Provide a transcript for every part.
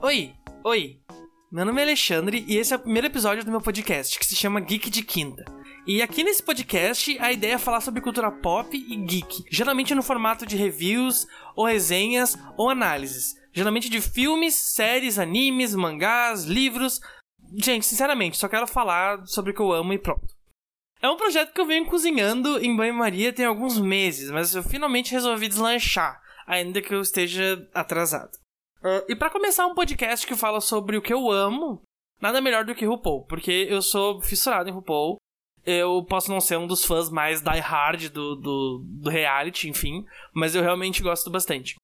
Oi, oi. Meu nome é Alexandre e esse é o primeiro episódio do meu podcast que se chama Geek de Quinta. E aqui nesse podcast a ideia é falar sobre cultura pop e geek, geralmente no formato de reviews, ou resenhas, ou análises. Geralmente de filmes, séries, animes, mangás, livros. Gente, sinceramente, só quero falar sobre o que eu amo e pronto. É um projeto que eu venho cozinhando em banho-maria tem alguns meses, mas eu finalmente resolvi deslanchar, ainda que eu esteja atrasado. Uh, e para começar um podcast que fala sobre o que eu amo, nada melhor do que RuPaul, porque eu sou fissurado em RuPaul. Eu posso não ser um dos fãs mais die-hard do, do, do, reality, enfim, mas eu realmente gosto bastante.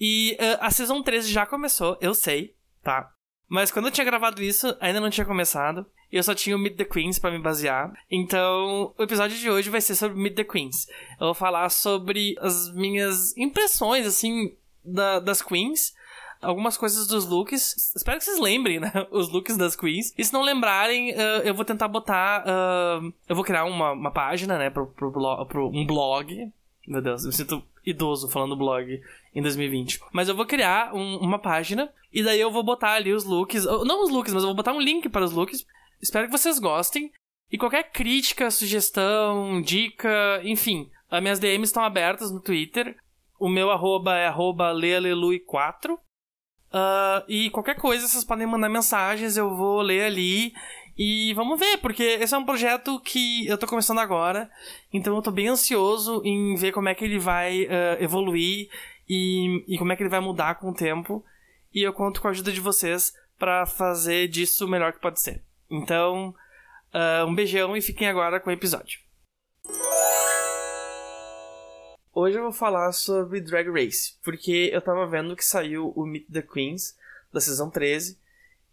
E uh, a Season 13 já começou, eu sei, tá? Mas quando eu tinha gravado isso, ainda não tinha começado. E eu só tinha o Meet the Queens para me basear. Então, o episódio de hoje vai ser sobre Meet the Queens. Eu vou falar sobre as minhas impressões, assim, da, das Queens algumas coisas dos looks. Espero que vocês lembrem, né? Os looks das queens. E se não lembrarem, uh, eu vou tentar botar. Uh, eu vou criar uma, uma página, né? Pro, pro, blog, pro um blog. Meu Deus, eu me sinto idoso falando blog em 2020. Mas eu vou criar um, uma página e daí eu vou botar ali os looks. Não os looks, mas eu vou botar um link para os looks. Espero que vocês gostem. E qualquer crítica, sugestão, dica, enfim, as minhas DMs estão abertas no Twitter. O meu arroba é arroba 4 Uh, e qualquer coisa, vocês podem mandar mensagens, eu vou ler ali. E vamos ver, porque esse é um projeto que eu tô começando agora. Então eu tô bem ansioso em ver como é que ele vai uh, evoluir e, e como é que ele vai mudar com o tempo. E eu conto com a ajuda de vocês para fazer disso o melhor que pode ser. Então, uh, um beijão e fiquem agora com o episódio. Hoje eu vou falar sobre Drag Race, porque eu tava vendo que saiu o Meet the Queens da season 13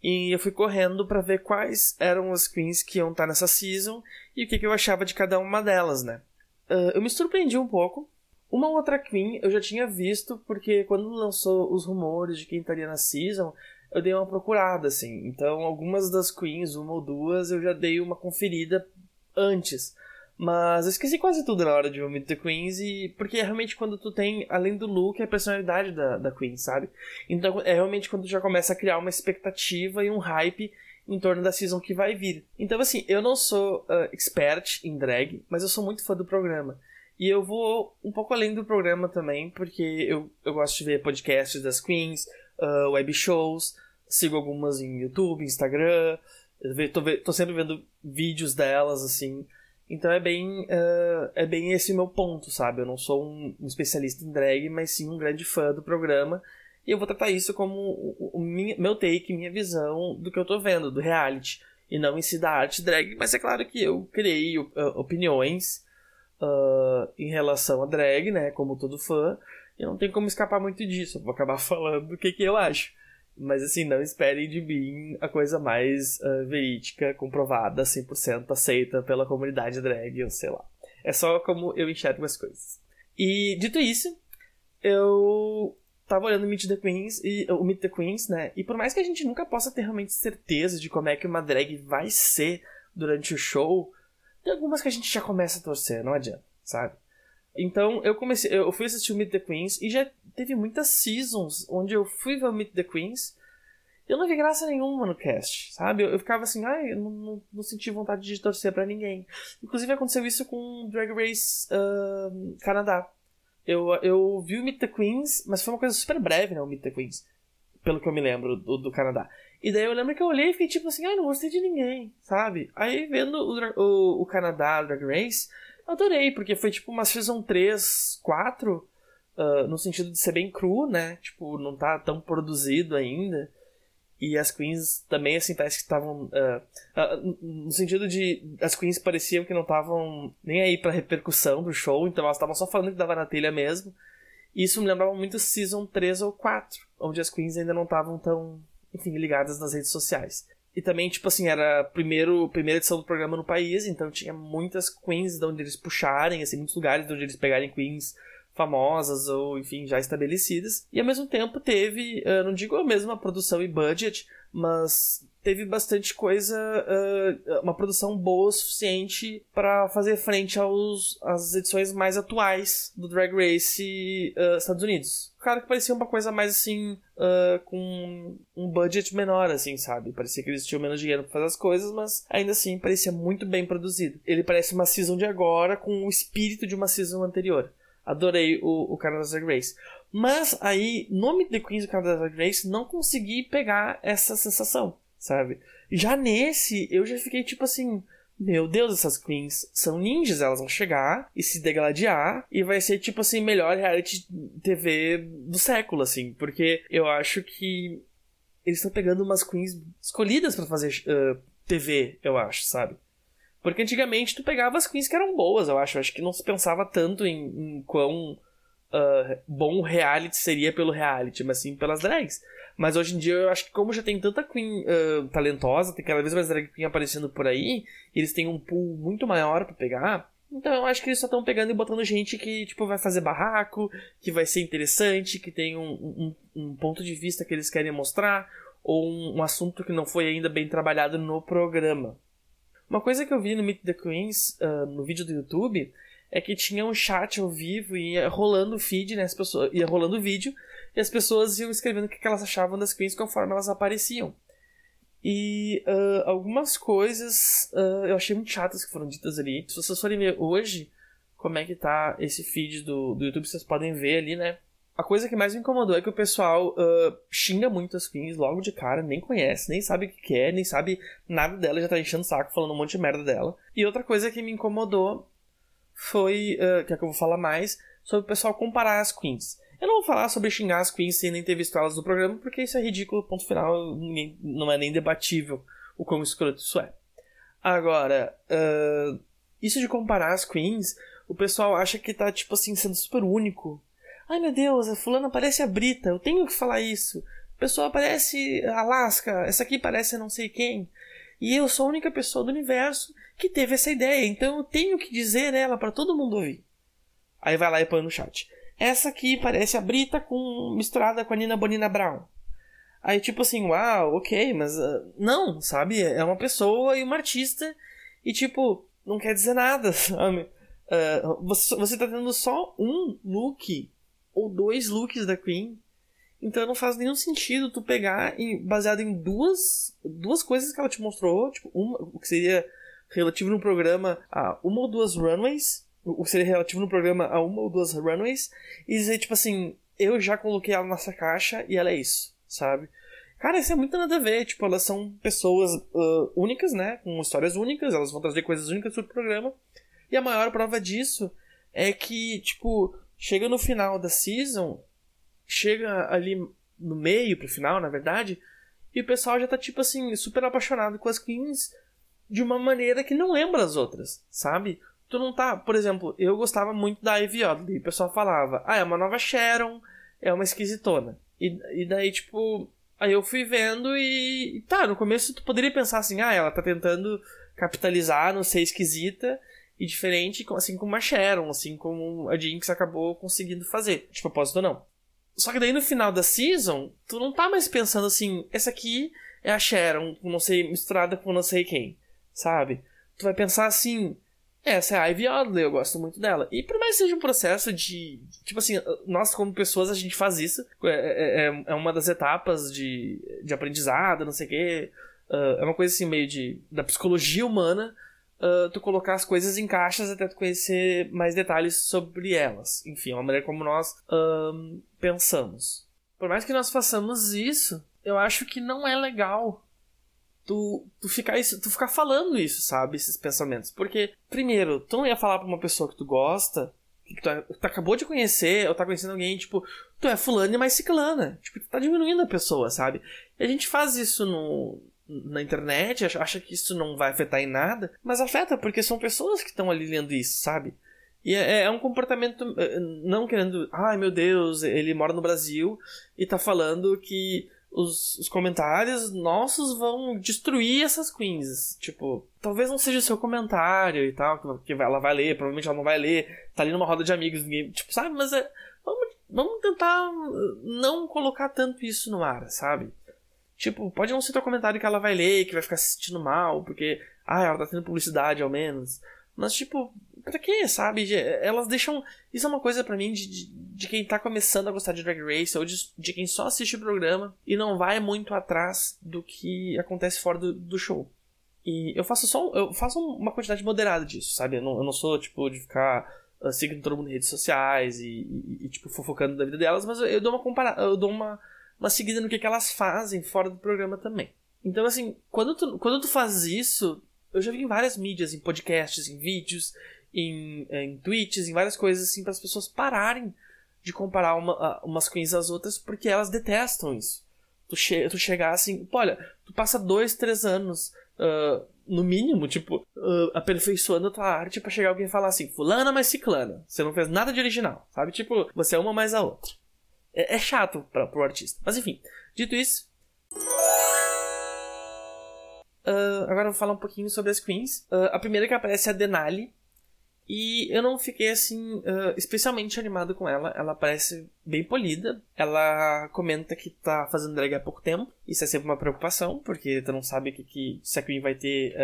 e eu fui correndo para ver quais eram as queens que iam estar nessa season e o que, que eu achava de cada uma delas, né? Uh, eu me surpreendi um pouco. Uma outra queen eu já tinha visto, porque quando lançou os rumores de quem estaria na season, eu dei uma procurada, assim. Então, algumas das queens, uma ou duas, eu já dei uma conferida antes. Mas eu esqueci quase tudo na hora de Meet the Queens, e porque é realmente quando tu tem, além do look, a personalidade da, da Queen, sabe? Então é realmente quando tu já começa a criar uma expectativa e um hype em torno da season que vai vir. Então, assim, eu não sou uh, expert em drag, mas eu sou muito fã do programa. E eu vou um pouco além do programa também, porque eu, eu gosto de ver podcasts das queens, uh, web shows, sigo algumas em YouTube, Instagram, tô, tô sempre vendo vídeos delas, assim. Então é bem, uh, é bem esse meu ponto, sabe? Eu não sou um, especialista em drag, mas sim um grande fã do programa. E eu vou tratar isso como o, o minha, meu take, minha visão do que eu tô vendo, do reality. E não em si da arte drag, mas é claro que eu criei uh, opiniões uh, em relação a drag, né? Como todo fã. E não tem como escapar muito disso. Eu vou acabar falando o que, que eu acho. Mas assim, não esperem de mim a coisa mais uh, verídica, comprovada, 100% aceita pela comunidade drag, ou sei lá. É só como eu enxergo as coisas. E dito isso, eu tava olhando Meet the Queens e o Meet the Queens, né? E por mais que a gente nunca possa ter realmente certeza de como é que uma drag vai ser durante o show, tem algumas que a gente já começa a torcer, não adianta, sabe? Então eu comecei, eu fui assistir o Meet the Queens e já teve muitas seasons onde eu fui ver o Meet the Queens e eu não vi graça nenhuma no cast, sabe? Eu, eu ficava assim, ai, eu não, não, não, senti vontade de torcer para ninguém. Inclusive aconteceu isso com Drag Race uh, Canadá. Eu, eu vi o Meet the Queens, mas foi uma coisa super breve, né? O Meet the Queens. Pelo que eu me lembro do, do Canadá. E daí eu lembro que eu olhei e fiquei tipo assim, ai, não gostei de ninguém, sabe? Aí vendo o, o, o Canadá Drag Race adorei, porque foi tipo uma season 3, 4, uh, no sentido de ser bem cru, né? Tipo, não tá tão produzido ainda. E as queens também, assim, parece que estavam. Uh, uh, no sentido de. As queens pareciam que não estavam nem aí pra repercussão do show, então elas estavam só falando que dava na telha mesmo. E isso me lembrava muito Season 3 ou 4, onde as queens ainda não estavam tão, enfim, ligadas nas redes sociais. E também, tipo assim, era a primeiro, primeira edição do programa no país, então tinha muitas queens de onde eles puxarem, assim, muitos lugares de onde eles pegarem queens famosas ou, enfim, já estabelecidas. E ao mesmo tempo teve, uh, não digo a mesma produção e budget, mas teve bastante coisa, uh, uma produção boa o suficiente para fazer frente aos, às edições mais atuais do Drag Race uh, Estados Unidos. Claro que parecia uma coisa mais assim, uh, com um budget menor, assim, sabe? Parecia que eles tinham menos dinheiro para fazer as coisas, mas ainda assim parecia muito bem produzido. Ele parece uma season de agora com o espírito de uma season anterior. Adorei o, o Canada Drag Race. Mas aí, no Meet the Queens do Canada Drag Race, não consegui pegar essa sensação sabe? Já nesse, eu já fiquei tipo assim. Meu Deus, essas queens são ninjas, elas vão chegar e se degladiar e vai ser tipo assim, melhor reality TV do século, assim, porque eu acho que eles estão pegando umas queens escolhidas para fazer uh, TV, eu acho, sabe? Porque antigamente tu pegava as queens que eram boas, eu acho. Eu acho que não se pensava tanto em, em quão uh, bom reality seria pelo reality, mas sim pelas drags. Mas hoje em dia eu acho que como já tem tanta Queen uh, talentosa, tem cada vez mais drag queen aparecendo por aí, eles têm um pool muito maior para pegar. Então eu acho que eles só estão pegando e botando gente que tipo vai fazer barraco, que vai ser interessante, que tem um, um, um ponto de vista que eles querem mostrar, ou um, um, assunto que não foi ainda bem trabalhado no programa. Uma coisa que eu vi no Meet the Queens, uh, no vídeo do YouTube, é que tinha um chat ao vivo e ia rolando o feed, né? As pessoas, ia rolando o vídeo e as pessoas iam escrevendo o que elas achavam das queens conforme elas apareciam. E uh, algumas coisas uh, eu achei muito chatas que foram ditas ali. Se vocês forem ver hoje como é que tá esse feed do, do YouTube, vocês podem ver ali, né? A coisa que mais me incomodou é que o pessoal uh, xinga muito as queens logo de cara, nem conhece, nem sabe o que é, nem sabe nada dela, já tá enchendo o saco falando um monte de merda dela. E outra coisa que me incomodou foi, uh, que é que eu vou falar mais, sobre o pessoal comparar as queens. Eu não vou falar sobre xingar as queens sem nem ter visto elas no programa, porque isso é ridículo, ponto final, não é nem debatível o quão escroto isso é. Agora, uh, isso de comparar as queens, o pessoal acha que tá, tipo assim, sendo super único. Ai meu Deus, a fulana parece a Brita, eu tenho que falar isso. A pessoa parece Alaska, essa aqui parece não sei quem. E eu sou a única pessoa do universo que teve essa ideia, então eu tenho que dizer ela para todo mundo ouvir. Aí vai lá e põe no chat. Essa aqui parece a Brita com misturada com a Nina Bonina Brown. Aí, tipo assim, uau, ok, mas uh, não, sabe? É uma pessoa e uma artista e, tipo, não quer dizer nada, sabe? Uh, você, você tá tendo só um look ou dois looks da Queen. Então não faz nenhum sentido tu pegar baseado em duas, duas coisas que ela te mostrou, tipo, uma, o que seria relativo no programa a uma ou duas runways o seria relativo no programa a uma ou duas runways e dizer, tipo assim, eu já coloquei ela nessa caixa e ela é isso, sabe? Cara, isso é muito nada a ver. Tipo, elas são pessoas uh, únicas, né? Com histórias únicas, elas vão trazer coisas únicas pro programa. E a maior prova disso é que, tipo, chega no final da season, chega ali no meio pro final, na verdade, e o pessoal já tá, tipo assim, super apaixonado com as queens de uma maneira que não lembra as outras, sabe? tu não tá. Por exemplo, eu gostava muito da Ivy Oddly. O pessoal falava, ah, é uma nova Sharon, é uma esquisitona. E, e daí, tipo. Aí eu fui vendo e, e. Tá, no começo tu poderia pensar assim, ah, ela tá tentando capitalizar, não ser esquisita e diferente, assim como a Sharon, assim como a Jinx acabou conseguindo fazer. De propósito ou não. Só que daí no final da season, tu não tá mais pensando assim, essa aqui é a Sharon, não sei, misturada com não sei quem, sabe? Tu vai pensar assim, essa é a Ivy Oddly, eu gosto muito dela. E por mais que seja um processo de. Tipo assim, nós como pessoas a gente faz isso. É, é, é, é uma das etapas de, de aprendizado, não sei o quê. Uh, é uma coisa assim meio de. da psicologia humana. Uh, tu colocar as coisas em caixas até tu conhecer mais detalhes sobre elas. Enfim, é uma maneira como nós uh, pensamos. Por mais que nós façamos isso, eu acho que não é legal tu, tu, ficar isso, tu ficar falando isso, sabe? Esses pensamentos. Porque, primeiro, tu não ia falar pra uma pessoa que tu gosta, que tu, tu acabou de conhecer, ou tá conhecendo alguém, tipo, tu é fulano e mais ciclana. Tipo, tu tá diminuindo a pessoa, sabe? E a gente faz isso no, na internet, acha que isso não vai afetar em nada, mas afeta porque são pessoas que estão ali lendo isso, sabe? E é, é, um comportamento, eh, não querendo, ai meu Deus, ele mora no Brasil e tá falando que os, os, comentários nossos vão destruir essas queens. Tipo, talvez não seja o seu comentário e tal, que ela vai ler, provavelmente ela não vai ler, tá ali numa roda de amigos, ninguém, tipo, sabe? Mas é, vamos, vamos tentar não colocar tanto isso no ar, sabe? Tipo, pode não ser teu comentário que ela vai ler, que vai ficar se sentindo mal, porque, ah, ela tá tendo publicidade ao menos. Mas, tipo, pra quê, sabe? Elas deixam. Isso é uma coisa para mim de, de, de, quem tá começando a gostar de Drag Race, ou de, de, quem só assiste o programa e não vai muito atrás do que acontece fora do, do show. E eu faço só. Eu faço uma quantidade moderada disso, sabe? Eu não, eu não sou, tipo, de ficar uh, seguindo todo mundo em redes sociais e, e, e, tipo, fofocando da vida delas, mas eu, eu dou uma comparada. Eu dou uma, uma seguida no que, que elas fazem fora do programa também. Então, assim, quando tu, quando tu faz isso, eu já vi em várias mídias, em podcasts, em vídeos, em, em tweets, em várias coisas assim, para as pessoas pararem de comparar uma, umas queens às outras, porque elas detestam isso. Tu, che tu chegar assim, olha, tu passa dois, três anos, uh, no mínimo, tipo, uh, aperfeiçoando a tua arte para chegar alguém e falar assim, fulana mais ciclana, você não fez nada de original, sabe? Tipo, você é uma mais a outra. É, é chato pra, pro artista. Mas enfim, dito isso. Uh, agora eu vou falar um pouquinho sobre as queens. A primeira que aparece é a Denali. E eu não fiquei assim uh, especialmente animado com ela. Ela parece bem polida. Ela comenta que tá fazendo drag há pouco tempo. Isso é sempre uma preocupação, porque tu não sabe que, que se a Queen vai ter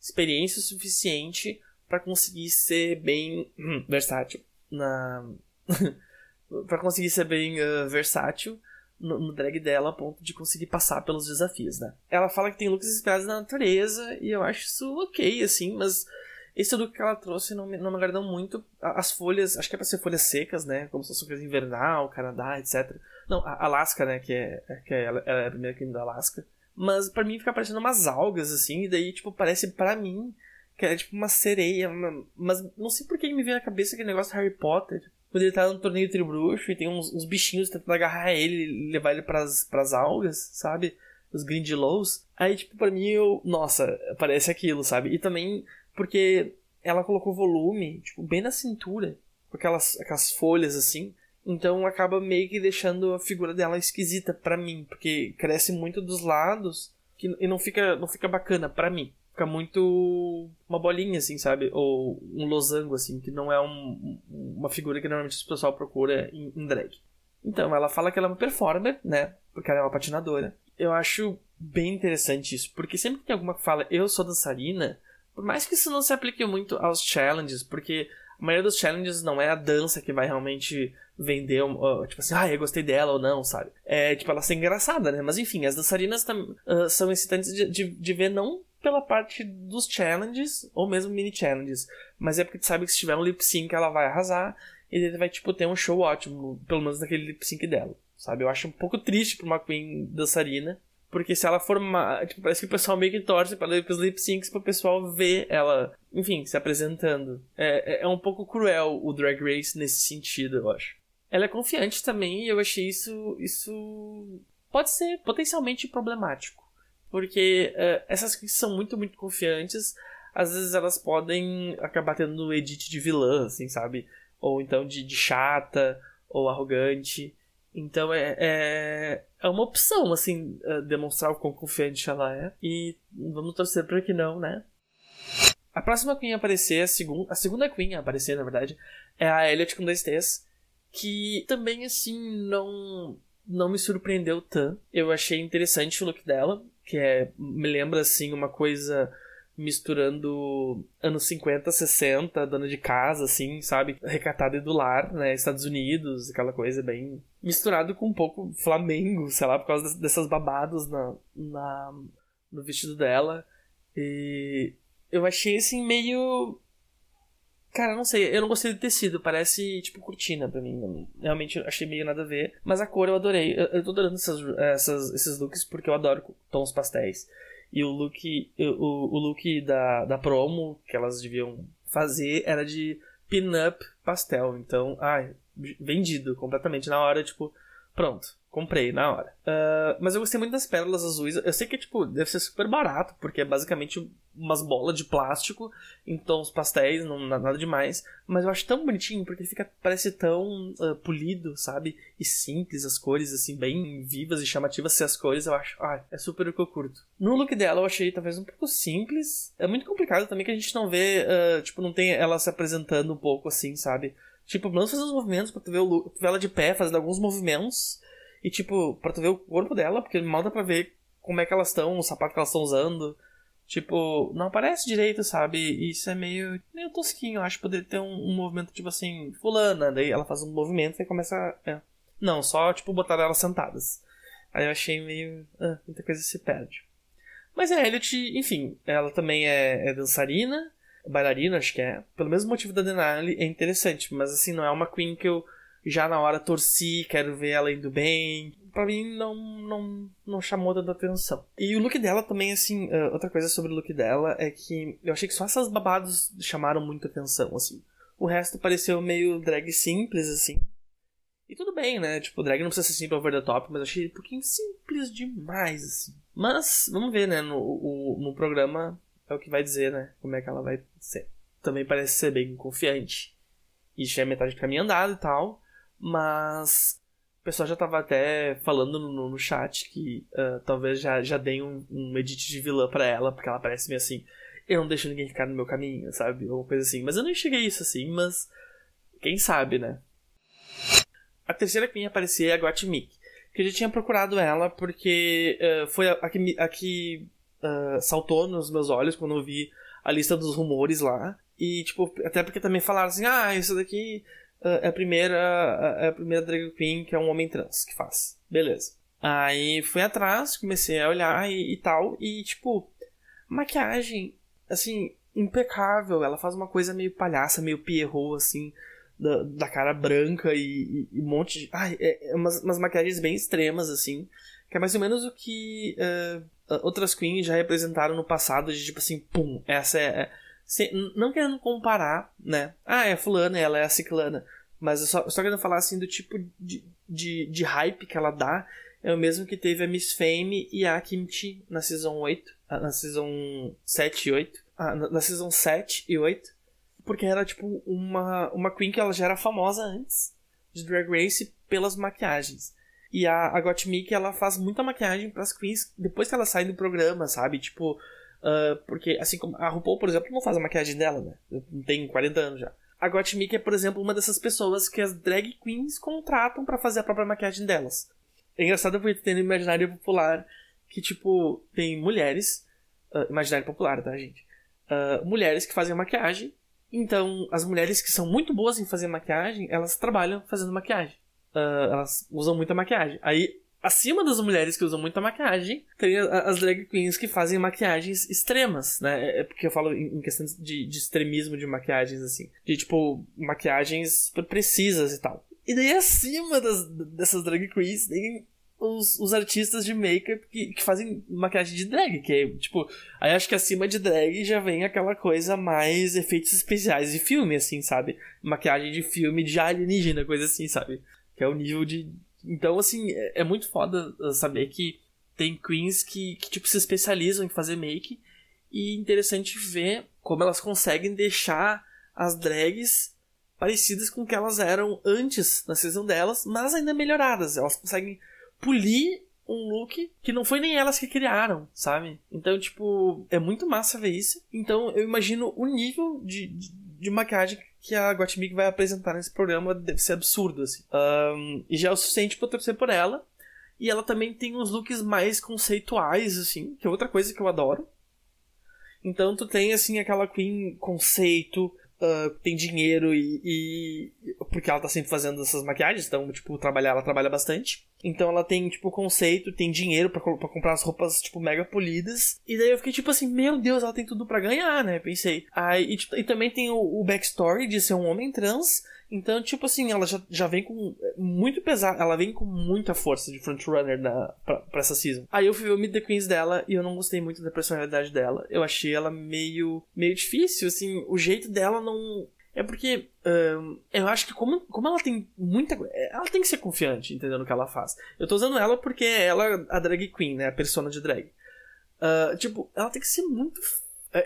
experiência suficiente para conseguir ser bem hum, versátil na para conseguir ser bem versátil no, no, drag dela a ponto de conseguir passar pelos desafios, né? Ela fala que tem looks inspirados na natureza e eu acho isso ok, assim, mas esse look que ela trouxe não me, não me agradou muito. As folhas, acho que é pra ser folhas secas, né? Como se fosse coisa invernal, Canadá, etc. Não, a Alaska, né? Que é, que é, ela, é a primeira crime da Alaska. Mas para mim fica parecendo umas algas, assim, e daí, tipo, parece para mim que é tipo uma sereia. Uma, mas não sei por que me veio na cabeça aquele negócio de Harry Potter quando ele tá no torneio tribruxo e tem uns, uns, bichinhos tentando agarrar ele e levar ele pras, pras algas, sabe? Os Grindylows. Aí, tipo, pra mim, eu. Nossa, parece aquilo, sabe? E também porque ela colocou volume, tipo, bem na cintura, com aquelas, aquelas folhas assim. Então acaba meio que deixando a figura dela esquisita para mim, porque cresce muito dos lados que, e não fica, não fica bacana para mim fica muito uma bolinha, assim, sabe? Ou um losango, assim, que não é um, uma figura que normalmente o pessoal procura em, em, drag. Então, ela fala que ela é uma performer, né? Porque ela é uma patinadora. Eu acho bem interessante isso, porque sempre que tem alguma que fala eu sou dançarina, por mais que isso não se aplique muito aos challenges, porque a maioria dos challenges não é a dança que vai realmente vender, tipo assim, ah, eu gostei dela ou não, sabe? É, tipo, ela ser engraçada, né? Mas enfim, as dançarinas uh, são excitantes de, de, de ver não pela parte dos challenges, ou mesmo mini challenges. Mas é porque tu sabe que se tiver um lip sync ela vai arrasar e ele vai, tipo, ter um show ótimo, pelo menos naquele lip sync dela. Sabe? Eu acho um pouco triste pra uma Queen dançarina. Porque se ela for uma. Tipo, parece que o pessoal meio que torce para os lip syncs pro pessoal ver ela, enfim, se apresentando. É, é, é um pouco cruel o Drag Race nesse sentido, eu acho. Ela é confiante também e eu achei isso. Isso. Pode ser potencialmente problemático. Porque uh, essas que são muito, muito confiantes, às vezes elas podem acabar tendo edit de vilã, assim, sabe? Ou então de, de chata, ou arrogante. Então é, é, é uma opção, assim, uh, demonstrar o quão confiante ela é. E vamos torcer para que não, né? A próxima Queen a aparecer, a, segun, a segunda Queen a aparecer, na verdade, é a Elliot com dois T's. Que também, assim, não, não me surpreendeu tanto. Eu achei interessante o look dela que é me lembra assim uma coisa misturando anos 50, 60, dona de casa, assim, sabe? Recatada e do lar, né? Estados Unidos, aquela coisa bem. misturado com um pouco Flamengo, sei lá, por causa dessas babados na, na, no vestido dela. E eu achei assim meio. Cara, não sei, eu não gostei do tecido, parece tipo cortina pra mim. Realmente achei meio nada a ver. Mas a cor eu adorei. Eu, eu tô adorando essas, essas, esses looks porque eu adoro tons pastéis. E o look, o, o look da, da promo que elas deviam fazer era de pin-up pastel. Então, ai, vendido completamente. Na hora, tipo, Pronto. Comprei na hora. Uh, mas eu gostei muito das pérolas azuis. Eu sei que, tipo, deve ser super barato, porque é basicamente umas bolas de plástico em tons pastéis, não nada demais. Mas eu acho tão bonitinho, porque fica, parece tão uh, polido, sabe? E simples as cores, assim, bem vivas e chamativas se as cores, eu acho. Ah, é super o que eu curto. No look dela eu achei talvez um pouco simples. É muito complicado também que a gente não vê, uh, tipo, não tem ela se apresentando um pouco assim, sabe? Tipo, pelo menos fazer uns movimentos pra tu ver, o, tu ver ela de pé, fazendo alguns movimentos e, tipo, pra tu ver o corpo dela, porque mal dá pra ver como é que elas estão, o sapato que elas estão usando. Tipo, não aparece direito, sabe? E isso é meio, meio tosquinho. Eu acho que poderia ter um, um, movimento, tipo assim, fulana. Daí ela faz um movimento e começa. É. Não, só, tipo, botar elas sentadas. Aí eu achei meio. Ah, muita coisa se perde. Mas a Elliot, enfim, ela também é, é dançarina, bailarina, acho que é. Pelo mesmo motivo da Denali, é interessante. Mas assim, não é uma Queen que eu já na hora torci, quero ver ela indo bem. Pra mim não, não, não chamou tanta atenção. E o look dela também, assim, uh, outra coisa sobre o look dela é que eu achei que só essas babados chamaram muita atenção, assim. O resto pareceu meio drag simples, assim. E tudo bem, né? Tipo, drag não precisa ser sempre over the top, mas achei um pouquinho simples demais, assim. Mas, vamos ver, né? No, o, no programa é o que vai dizer, né? Como é que ela vai ser. Também parece ser bem confiante. Já é metade do caminho andado e tal. Mas o pessoal já tava até falando no, no chat que uh, talvez já, já deem um, um edit de vilã para ela, porque ela parece meio assim, eu não deixo ninguém ficar no meu caminho, sabe? Ou coisa assim. Mas eu não enxerguei isso assim, mas quem sabe, né? A terceira que ia aparecer é a Guatimic. Que eu já tinha procurado ela porque uh, foi a, a, que, a que uh, saltou nos meus olhos quando eu vi a lista dos rumores lá. E, tipo, até porque também falaram assim, ah, isso daqui é a primeira, é a primeira drag queen que é um homem trans que faz. Beleza. Aí fui atrás, comecei a olhar e, e tal, e tipo, maquiagem, assim, impecável. Ela faz uma coisa meio palhaça, meio Pierrot, assim, da, da cara branca e, e, e um monte de. Ai, é, é umas, umas, maquiagens bem extremas, assim, que é mais ou menos o que uh, outras queens já representaram no passado, de tipo assim, pum, essa é, é não querendo comparar, né? Ah, é fulana, ela é a ciclana. Mas eu só, só querendo falar assim do tipo de, de, de hype que ela dá. É o mesmo que teve a Miss Fame e a Kimchi na Season 8. Ah, na Season 7 e 8. Ah, na, na Season 7 e 8. Porque era tipo uma, uma Queen que ela já era famosa antes de Drag Race pelas maquiagens. E a, a Gottmik, ela faz muita maquiagem pras queens depois que ela sai do programa, sabe? Tipo, Uh, porque, assim como a RuPaul, por exemplo, não faz a maquiagem dela, né? Tem 40 anos já. A Gottmik é, por exemplo, uma dessas pessoas que as drag queens contratam para fazer a própria maquiagem delas. É engraçado porque tem no imaginário popular que, tipo, tem mulheres. Uh, imaginário popular, tá, gente? Uh, mulheres que fazem maquiagem. Então, as mulheres que são muito boas em fazer maquiagem, elas trabalham fazendo maquiagem. Elas usam muita maquiagem. Aí acima das mulheres que usam muita maquiagem, tem as drag queens que fazem maquiagens extremas, né? É, é porque eu falo em questão de, de extremismo de maquiagens, assim. De, tipo, maquiagens precisas e tal. E daí acima das, dessas drag queens tem os, os artistas de make-up que, que fazem maquiagem de drag, que é, tipo, aí acho que acima de drag já vem aquela coisa mais efeitos especiais de filme, assim, sabe? Maquiagem de filme de alienígena, coisa assim, sabe? Que é o nível de, então, assim, é, é muito foda uh, saber que tem queens que, que, tipo, se especializam em fazer make. E interessante ver como elas conseguem deixar as drags parecidas com o que elas eram antes na season delas, mas ainda melhoradas. Elas conseguem polir um look que não foi nem elas que criaram, sabe? Então, tipo, é muito massa ver isso. Então, eu imagino o nível de, de, de maquiagem que a Gottmik vai apresentar nesse programa deve ser absurdo, assim. Um, e já é o suficiente pra torcer por ela. E ela também tem uns looks mais conceituais, assim, que é outra coisa que eu adoro. Então tu tem, assim, aquela Queen conceito, uh, tem dinheiro e, e, Porque ela tá sempre fazendo essas maquiagens, então, tipo, trabalhar, ela trabalha bastante. Então ela tem, tipo, conceito, tem dinheiro para comprar as roupas, tipo, mega polidas. E daí eu fiquei, tipo assim, meu Deus, ela tem tudo para ganhar, né? Pensei. Aí, e, tipo, e também tem o, o backstory de ser um homem trans. Então, tipo assim, ela já, já vem com muito pesado, ela vem com muita força de frontrunner na, pra, pra essa season. Aí eu fui ver o Meet the Queens dela e eu não gostei muito da personalidade dela. Eu achei ela meio, meio difícil, assim, o jeito dela não é porque eu acho que como, como ela tem muita ela tem que ser confiante, entendeu, no que ela faz. Eu tô usando ela porque ela é a drag queen, né, a persona de drag. Uh, tipo, ela tem que ser muito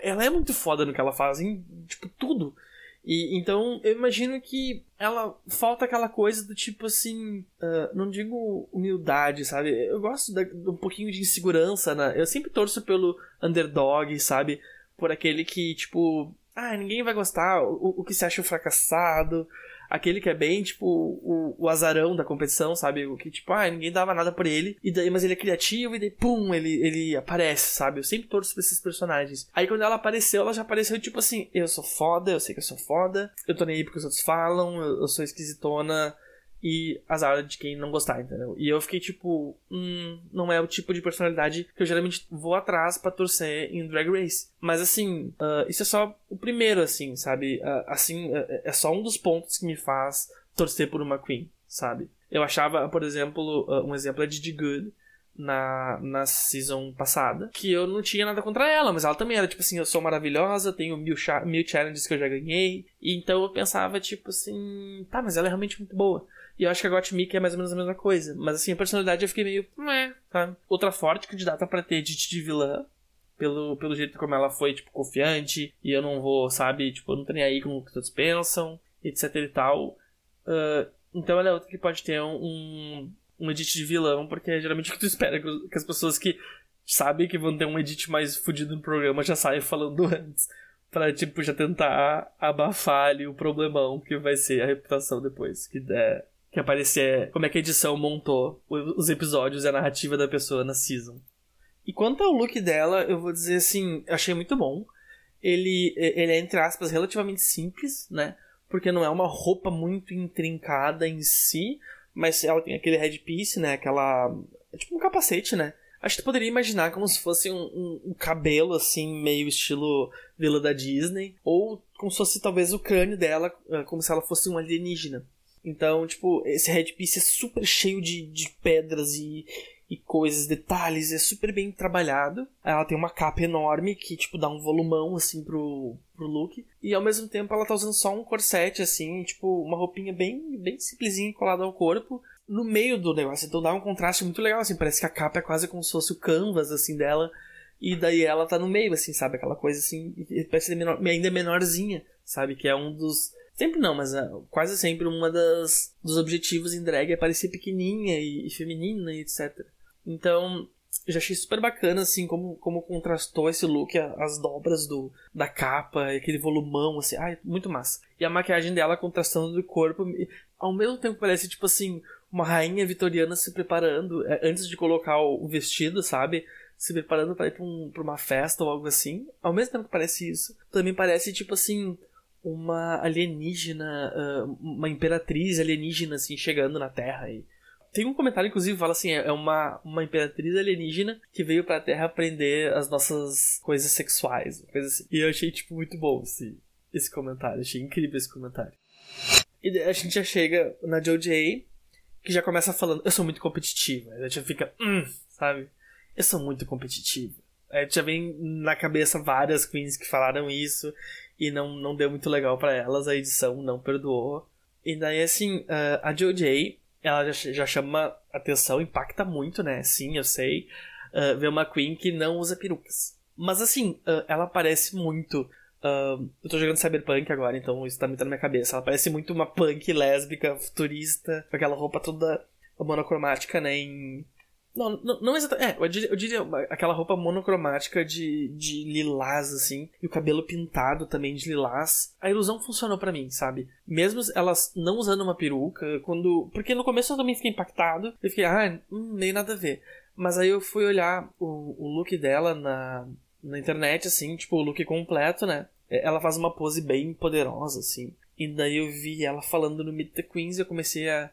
ela é muito foda no que ela faz, em, tipo, tudo. E então eu imagino que ela falta aquela coisa do tipo assim, uh, não digo humildade, sabe? Eu gosto de, de um pouquinho de insegurança, né? Eu sempre torço pelo underdog, sabe? Por aquele que, tipo, ah, ninguém vai gostar, o, o que se acha um fracassado, aquele que é bem, tipo, o, o azarão da competição, sabe? O que, tipo, ah, ninguém dava nada por ele, e daí, mas ele é criativo, e daí, pum, ele, ele aparece, sabe? Eu sempre torço pra esses personagens. Aí quando ela apareceu, ela já apareceu, tipo assim, eu sou foda, eu sei que eu sou foda, eu tô nem aí porque os outros falam, eu, eu sou esquisitona, e azar de quem não gostar, entendeu? E eu fiquei tipo, hum, não é o tipo de personalidade que eu geralmente vou atrás para torcer em Drag Race. Mas assim, uh, isso é só o primeiro, assim, sabe? Uh, assim, uh, é só um dos pontos que me faz torcer por uma Queen, sabe? Eu achava, por exemplo, um exemplo é Didi Good, na, na season passada, que eu não tinha nada contra ela, mas ela também era tipo assim, eu sou maravilhosa, tenho mil, mil challenges que eu já ganhei, e então eu pensava tipo assim, tá, mas ela é realmente muito boa. E eu acho que a Gottmik é mais ou menos a mesma coisa. Mas assim, a personalidade eu fiquei meio. Tá? Outra forte candidata para ter de, de vilã. Pelo, pelo jeito como ela foi, tipo, confiante. E eu não vou, sabe, tipo, eu não tô nem aí com o que todos pensam, etc e tal. Uh, então ela é outra que pode ter um, um, edit de vilão, porque é geralmente o que tu espera, que as pessoas que sabem que vão ter um edit mais fudido no programa já saem falando antes. Pra, tipo, já tentar abafar ali o problemão que vai ser a reputação depois que der que aparecer como é que a edição montou os episódios e a narrativa da pessoa na season. E quanto ao look dela, eu vou dizer assim, achei muito bom. Ele, ele é, entre aspas, relativamente simples, né? Porque não é uma roupa muito intrincada em si, mas ela tem aquele headpiece, né? Aquela. É tipo um capacete, né? Acho que poderia imaginar como se fosse um, um, um, cabelo, assim, meio estilo Vila da Disney. Ou como se fosse talvez o crânio dela, eh, como se ela fosse um alienígena. Então, tipo, esse headpiece é super cheio de, de pedras e, e coisas, detalhes, é super bem trabalhado. Ela tem uma capa enorme que, tipo, dá um volumão, assim, pro, pro look. E ao mesmo tempo ela tá usando só um corset, assim, tipo, uma roupinha bem, bem simplesinha colada ao corpo. No meio do negócio, então dá um contraste muito legal, assim, parece que a capa é quase como se fosse o canvas, assim, dela. E daí ela tá no meio, assim, sabe? Aquela coisa assim, parece ainda menorzinha, sabe? Que é um dos Sempre não, mas uh, quase sempre uma das dos objetivos em drag é parecer pequenininha e, e feminina e etc. Então, eu já achei super bacana, assim, como, como contrastou esse look, as dobras do, da capa, aquele volumão, assim, ai, muito massa. E a maquiagem dela contrastando do corpo, ao mesmo tempo parece, tipo assim, uma rainha vitoriana se preparando, é, antes de colocar o, o vestido, sabe? Se preparando para ir pra, um, pra uma festa ou algo assim. Ao mesmo tempo que parece isso, também parece, tipo assim, uma alienígena, uh, uma imperatriz alienígena, assim, chegando na Terra. E tem um comentário, inclusive, que fala assim: é uma, uma imperatriz alienígena que veio pra Terra aprender as nossas coisas sexuais, coisa assim. E eu achei, tipo, muito bom esse, esse comentário. Achei incrível esse comentário. E a gente já chega na JoJ, que já começa falando: eu sou muito competitiva. A gente já fica, hum, sabe? Eu sou muito competitiva. Gente já vem na cabeça várias queens que falaram isso e não, não deu muito legal para elas, a edição não perdoou. E daí, assim, uh, a JoJ, ela já, já chama atenção, impacta muito, né? Sim, eu sei. Uh, ver uma Queen que não usa perucas. Mas, assim, uh, ela parece muito. Uh, eu tô jogando Cyberpunk agora, então isso tá muito na minha cabeça. Ela parece muito uma punk lésbica, futurista, com aquela roupa toda monocromática, né? Em não, não, não exatamente. É, eu diria, eu diria, aquela roupa monocromática de, de lilás, assim, e o cabelo pintado também de lilás. A ilusão funcionou para mim, sabe? Mesmo elas não usando uma peruca, quando. Porque no começo eu também fiquei impactado. Eu fiquei, ah, hum, nem nada a ver. Mas aí eu fui olhar o, o look dela na, na internet, assim, tipo, o look completo, né? É, ela faz uma pose bem poderosa, assim. E daí eu vi ela falando no Meet the Queens e eu comecei a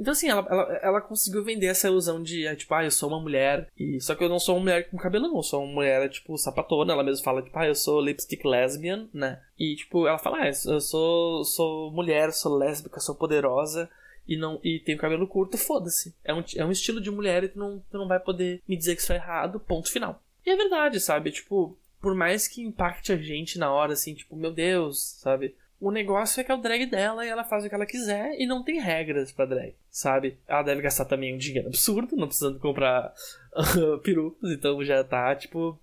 então, assim, ela, ela, ela conseguiu vender essa ilusão de, é, tipo, ah, eu sou uma mulher. E, só que eu não sou uma mulher com cabelo, não. Eu sou uma mulher, tipo, sapatona. Ela mesma fala, tipo, ah, eu sou lipstick lesbian, né? E, tipo, ela fala, ah, eu sou, sou mulher, sou lésbica, sou poderosa. E, não, e tenho cabelo curto, foda-se. É um, é um estilo de mulher e tu não, tu não vai poder me dizer que isso é errado, ponto final. E é verdade, sabe? Tipo, por mais que impacte a gente na hora, assim, tipo, meu Deus, sabe? O negócio é que é o drag dela e ela faz o que ela quiser e não tem regras pra drag, sabe? Ela deve gastar também um dinheiro absurdo, não precisando comprar perucas, então já tá, tipo.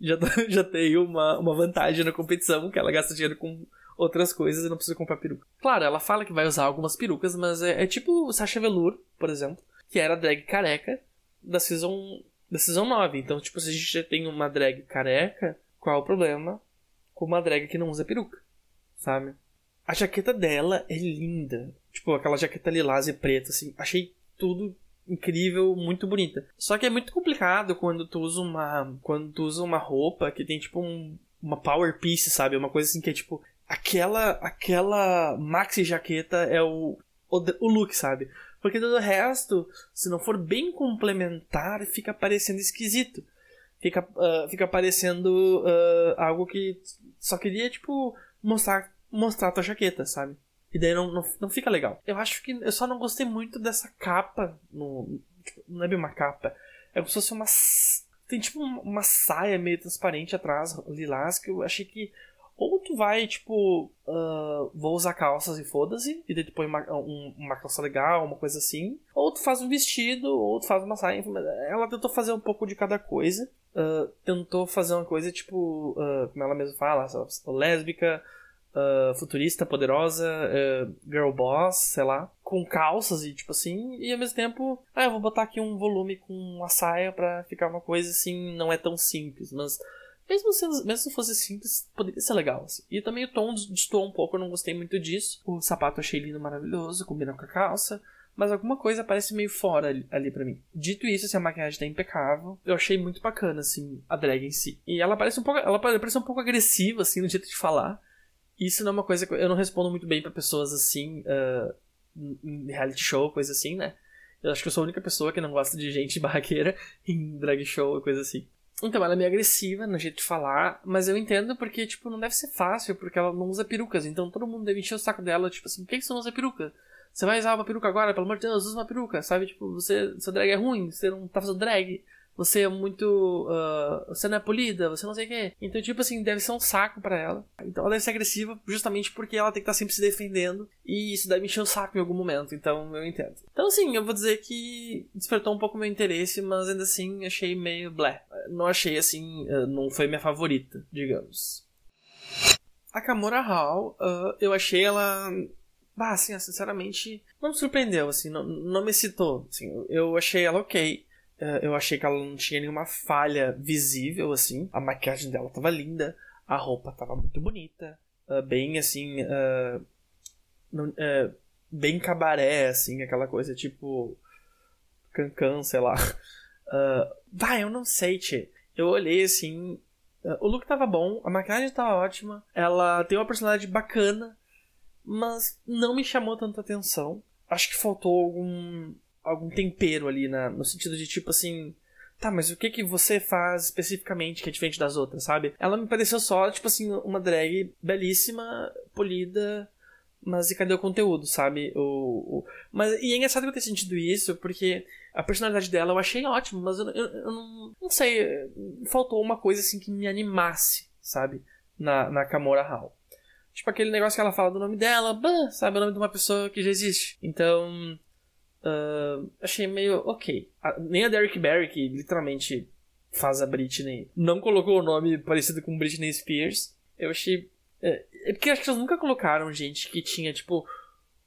Já, já tem uma, uma vantagem na competição, que ela gasta dinheiro com outras coisas e não precisa comprar peruca. Claro, ela fala que vai usar algumas perucas, mas é, é tipo Sasha Velour, por exemplo, que era drag careca da Season, da season 9. Então, tipo, se a gente já tem uma drag careca, qual o problema com uma drag que não usa peruca? Sabe? A jaqueta dela é linda. Tipo, aquela jaqueta lilás e preta, assim. Achei tudo incrível, muito bonita. Só que é muito complicado quando tu usa uma. Quando tu usa uma roupa que tem, tipo, um, uma power piece, sabe? Uma coisa assim que é tipo. Aquela. Aquela maxi jaqueta é o. O, o look, sabe? Porque todo o resto, se não for bem complementar, fica parecendo esquisito. Fica, uh, fica parecendo uh, algo que só queria, tipo, mostrar, mostrar a tua jaqueta, sabe? E daí não, não, não fica legal. Eu acho que eu só não gostei muito dessa capa. No, tipo, não é bem uma capa. É como se fosse uma. Tem tipo uma saia meio transparente atrás, lilás, que eu achei que ou tu vai, tipo, uh, vou usar calças e foda-se, e daí tu põe uma, um, uma calça legal, uma coisa assim. Ou tu faz um vestido, ou tu faz uma saia. Ela tentou fazer um pouco de cada coisa. Uh, tentou fazer uma coisa, tipo, uh, como ela mesma fala, lésbica, futurista, poderosa, girl boss, sei lá. Com calças e, tipo assim, e ao mesmo tempo, ah, eu vou botar aqui um volume com uma saia pra ficar uma coisa assim, não é tão simples, mas mesmo se, mesmo se fosse simples, poderia ser legal. Assim. E também o tom destoou um pouco, eu não gostei muito disso. O sapato achei lindo, maravilhoso, combina com a calça. Mas alguma coisa parece meio fora ali, ali para mim. Dito isso, assim, a maquiagem tá impecável. Eu achei muito bacana, assim, a drag em si. E ela parece um pouco, ela parece um pouco agressiva, assim, no jeito de falar. Isso não é uma coisa que eu não respondo muito bem para pessoas assim, uh, em reality show, coisa assim, né? Eu acho que eu sou a única pessoa que não gosta de gente barraqueira em drag show, coisa assim. Então, ela é meio agressiva no jeito de falar, mas eu entendo porque, tipo, não deve ser fácil, porque ela não usa perucas, então todo mundo deve encher o saco dela, tipo assim, por que você não usa peruca? Você vai usar uma peruca agora? Pelo amor de Deus, usa uma peruca, sabe? Tipo, você, seu drag é ruim, você não tá fazendo drag você é muito. Uh, você não é polida, você não sei o quê. Então, tipo assim, deve ser um saco para ela. Então ela deve ser agressiva justamente porque ela tem que estar tá sempre se defendendo. E isso deve encher o saco em algum momento. Então eu entendo. Então, sim, eu vou dizer que despertou um pouco meu interesse, mas ainda assim achei meio blé. Não achei assim. Uh, não foi minha favorita, digamos. A Kamora Hall, uh, eu achei ela. Bah, assim, sinceramente, não me surpreendeu, assim, não, não me citou. Assim, eu achei ela ok. É, eu achei que ela não tinha nenhuma falha visível, assim. A maquiagem dela tava linda, a roupa tava muito bonita, uh, bem assim. Uh, não, uh, bem cabaré, assim, aquela coisa tipo. Cancan, sei lá. Uh, vai, eu não sei, tchê. Eu olhei assim. o look tava bom, a maquiagem tava ótima, ela tem uma personalidade bacana, mas não me chamou tanta atenção. Acho que faltou algum algum tempero ali na, no sentido de tipo assim. Tá, mas o que que você faz especificamente que é diferente das outras, sabe? Ela me pareceu só, tipo assim, uma drag belíssima, polida, mas e cadê o conteúdo, sabe? O, o... Mas, e é engraçado eu ter sentido isso, porque a personalidade dela eu achei ótima, mas eu, eu, eu não, não sei, faltou uma coisa assim que me animasse, sabe? Na, na Kamora Hall. Tipo aquele negócio que ela fala do nome dela, bah, sabe? O nome de uma pessoa que já existe. Então, Uh, achei meio ok. A, nem a Derek Barry, que literalmente faz a Britney, não colocou o nome parecido com Britney Spears. Eu achei. É, é porque acho que eles nunca colocaram gente que tinha, tipo,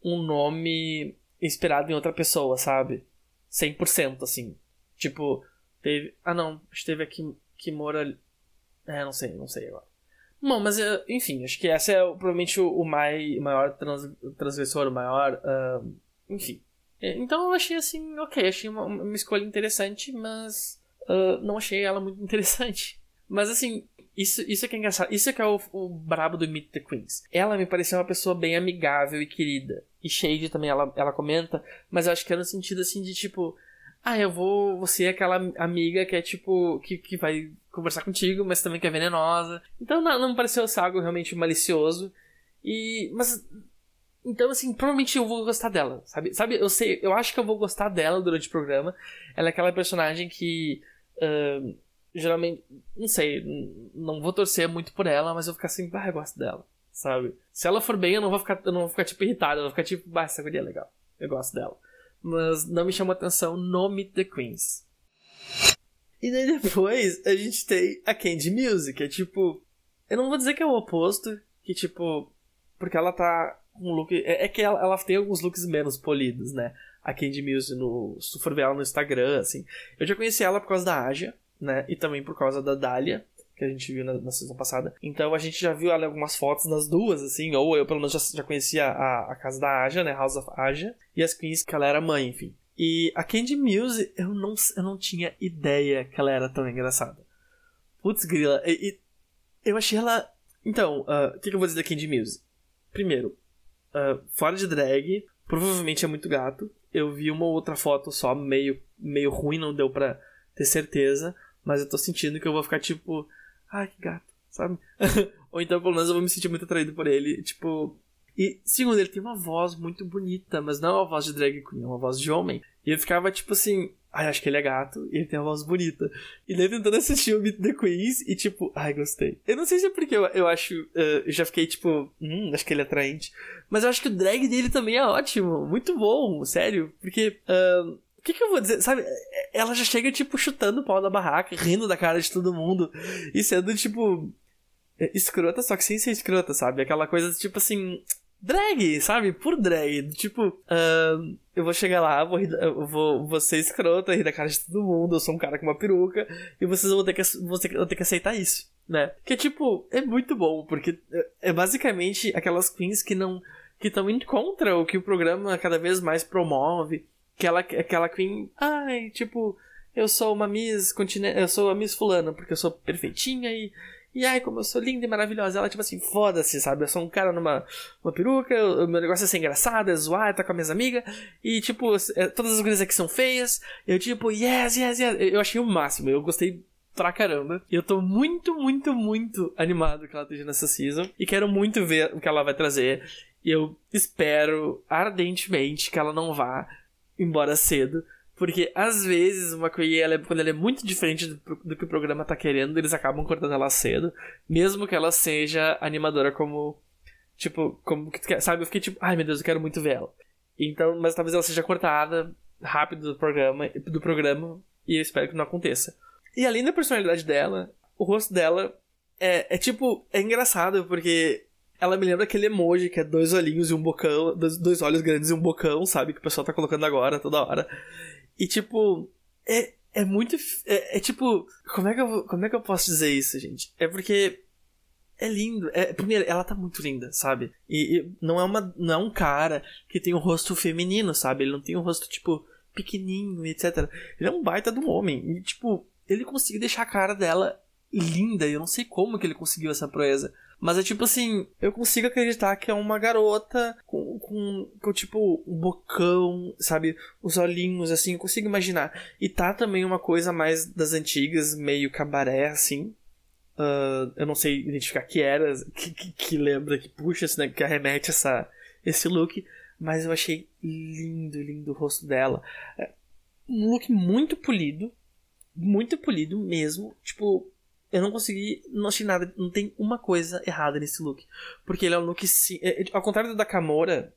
um nome inspirado em outra pessoa, sabe? 100%, assim. Tipo, teve. Ah, não. Esteve aqui que mora. É, não sei, não sei agora. Bom, mas é, enfim, acho que essa é provavelmente o, o mai, maior trans, transgressor, o maior. Uh, enfim. É, então eu achei assim, ok, achei uma, uma escolha interessante, mas uh, não achei ela muito interessante. Mas assim, isso, isso é que é engraçado. Isso é que é o, o brabo do Meet the Queens. Ela me pareceu uma pessoa bem amigável e querida. E Shade também, ela, ela comenta, mas eu acho que é no sentido assim de tipo. Ah, eu vou, vou ser aquela amiga que é tipo. que, que vai conversar contigo, mas também que é venenosa. Então não, não me pareceu ser algo realmente malicioso. E. Mas então, assim, provavelmente eu vou gostar dela, sabe? Sabe, eu sei, eu acho que eu vou gostar dela durante o programa. Ela é aquela personagem que. Uh, geralmente, não sei, não vou torcer muito por ela, mas eu vou ficar assim, ah, eu gosto dela, sabe? Se ela for bem, eu não vou ficar, eu não vou ficar tipo irritado, eu vou ficar tipo, bah, essa guria é legal. Eu gosto dela. Mas não me chamou atenção no Meet the Queens. E daí depois a gente tem a Candy Music, é tipo. Eu não vou dizer que é o oposto, que tipo. Porque ela tá um look. É, é que ela, ela, tem alguns looks menos polidos, né? A Candy Music, no, se tu for ver ela no Instagram, assim. Eu já conheci ela por causa da Aja, né? E também por causa da Dália, que a gente viu na, na sessão passada. Então a gente já viu em algumas fotos das duas, assim. Ou eu, pelo menos, já, já conhecia a, a casa da Aja, né? House of Aja. E as Queens, que ela era mãe, enfim. E a Candy Muse, eu não, eu não tinha ideia que ela era tão engraçada. Putz, grila. E, e eu achei ela. Então, ah, o uh, que, que, eu vou dizer da Candy Muse? Primeiro, uh, fora de drag, provavelmente é muito gato. Eu vi uma outra foto só, meio, meio ruim, não deu pra ter certeza. Mas eu tô sentindo que eu vou ficar tipo. Ai, que gato, sabe? Ou então, pelo menos, eu vou me sentir muito atraído por ele. Tipo, e, segundo, ele tem uma voz muito bonita, mas não é uma voz de drag queen, é uma voz de homem. E eu ficava tipo assim, ai, acho que ele é gato e ele tem uma voz bonita. E daí tentando assistir o Meet the Queens e tipo, ai, gostei. Eu não sei se é porque eu, eu acho, uh, eu já fiquei tipo, hum, acho que ele é atraente. Mas eu acho que o drag dele também é ótimo, muito bom, sério. Porque, uh, o que, que eu vou dizer? Sabe, ela já chega, tipo, chutando o pau da barraca, rindo da cara de todo mundo. E sendo, tipo, escrota, só que sem ser escrota, sabe? Aquela coisa, tipo assim, drag, sabe? Por drag. Tipo, uh, eu vou chegar lá, vou, rir, eu vou, vou ser escrota, rir da cara de todo mundo, eu sou um cara com uma peruca, e vocês vão ter que, vão ter, que aceitar isso, né? Que, tipo, é muito bom, porque é, é basicamente aquelas queens que não. que estão em contra o que o programa cada vez mais promove. Aquela, aquela queen, ai, tipo, eu sou uma Miss continente, eu sou a Miss Fulana, porque eu sou perfeitinha e e ai, como eu sou linda e maravilhosa. Ela, tipo assim, foda-se, sabe? Eu sou um cara numa uma peruca, o meu negócio é ser engraçado, é zoar, é tá com as minhas amigas. E, tipo, é, todas as coisas aqui são feias. Eu, tipo, yes, yes, yes. Eu achei o máximo, eu gostei pra caramba. E eu tô muito, muito, muito animado que ela esteja nessa season. E quero muito ver o que ela vai trazer. E eu espero ardentemente que ela não vá embora cedo. Porque às vezes uma QI, ela é, quando ela é muito diferente do, do, que o programa tá querendo, eles acabam cortando ela cedo. Mesmo que ela seja animadora como. Tipo, como que tu quer. Sabe? Eu fiquei tipo, ai meu Deus, eu quero muito ver ela. Então, mas talvez ela seja cortada rápido do programa, do programa e eu espero que não aconteça. E além da personalidade dela, o rosto dela é, é tipo, é engraçado porque ela me lembra aquele emoji que é dois olhinhos e um bocão, dois, dois olhos grandes e um bocão, sabe? Que o pessoal tá colocando agora toda hora. E tipo, é, é muito. É, é, tipo. Como é, que eu, como é que eu posso dizer isso, gente? É porque. É lindo. É, primeiro, ela tá muito linda, sabe? E, e, não, é uma, não é um cara que tem um rosto feminino, sabe? Ele não tem um rosto, tipo, pequenininho, etc. Ele é um baita de um homem. E, tipo, ele conseguiu deixar a cara dela linda. Eu não sei como que ele conseguiu essa proeza. Mas é tipo assim, eu consigo acreditar que é uma garota com, com, com tipo, um bocão, sabe? Os olhinhos, assim, eu consigo imaginar. E tá também uma coisa mais das antigas, meio cabaré, assim. Uh, eu não sei identificar que era, que, que, que lembra, que puxa, assim, né, que arremete essa, esse look. Mas eu achei lindo, lindo o rosto dela. É um look muito polido. Muito polido mesmo. Tipo, eu não consegui, não achei nada, não tem uma coisa errada nesse look. Porque ele é um look sim. É, é, ao contrário do da Kamora,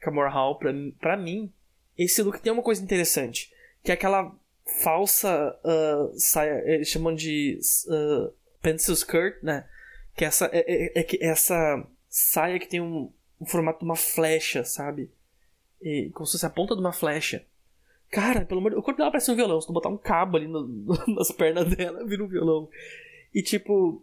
Kamora Hall, pra, pra mim, esse look tem uma coisa interessante. Que é aquela falsa uh, saia, eles chamam de uh, pencil skirt, né? Que essa, é, é, é, que essa saia que tem um, um, formato de uma flecha, sabe? E, como se fosse a ponta de uma flecha. Cara, pelo amor de Deus, o corpo dela parece um violão. Se tu botar um cabo ali no, nas pernas dela, vira um violão. E tipo.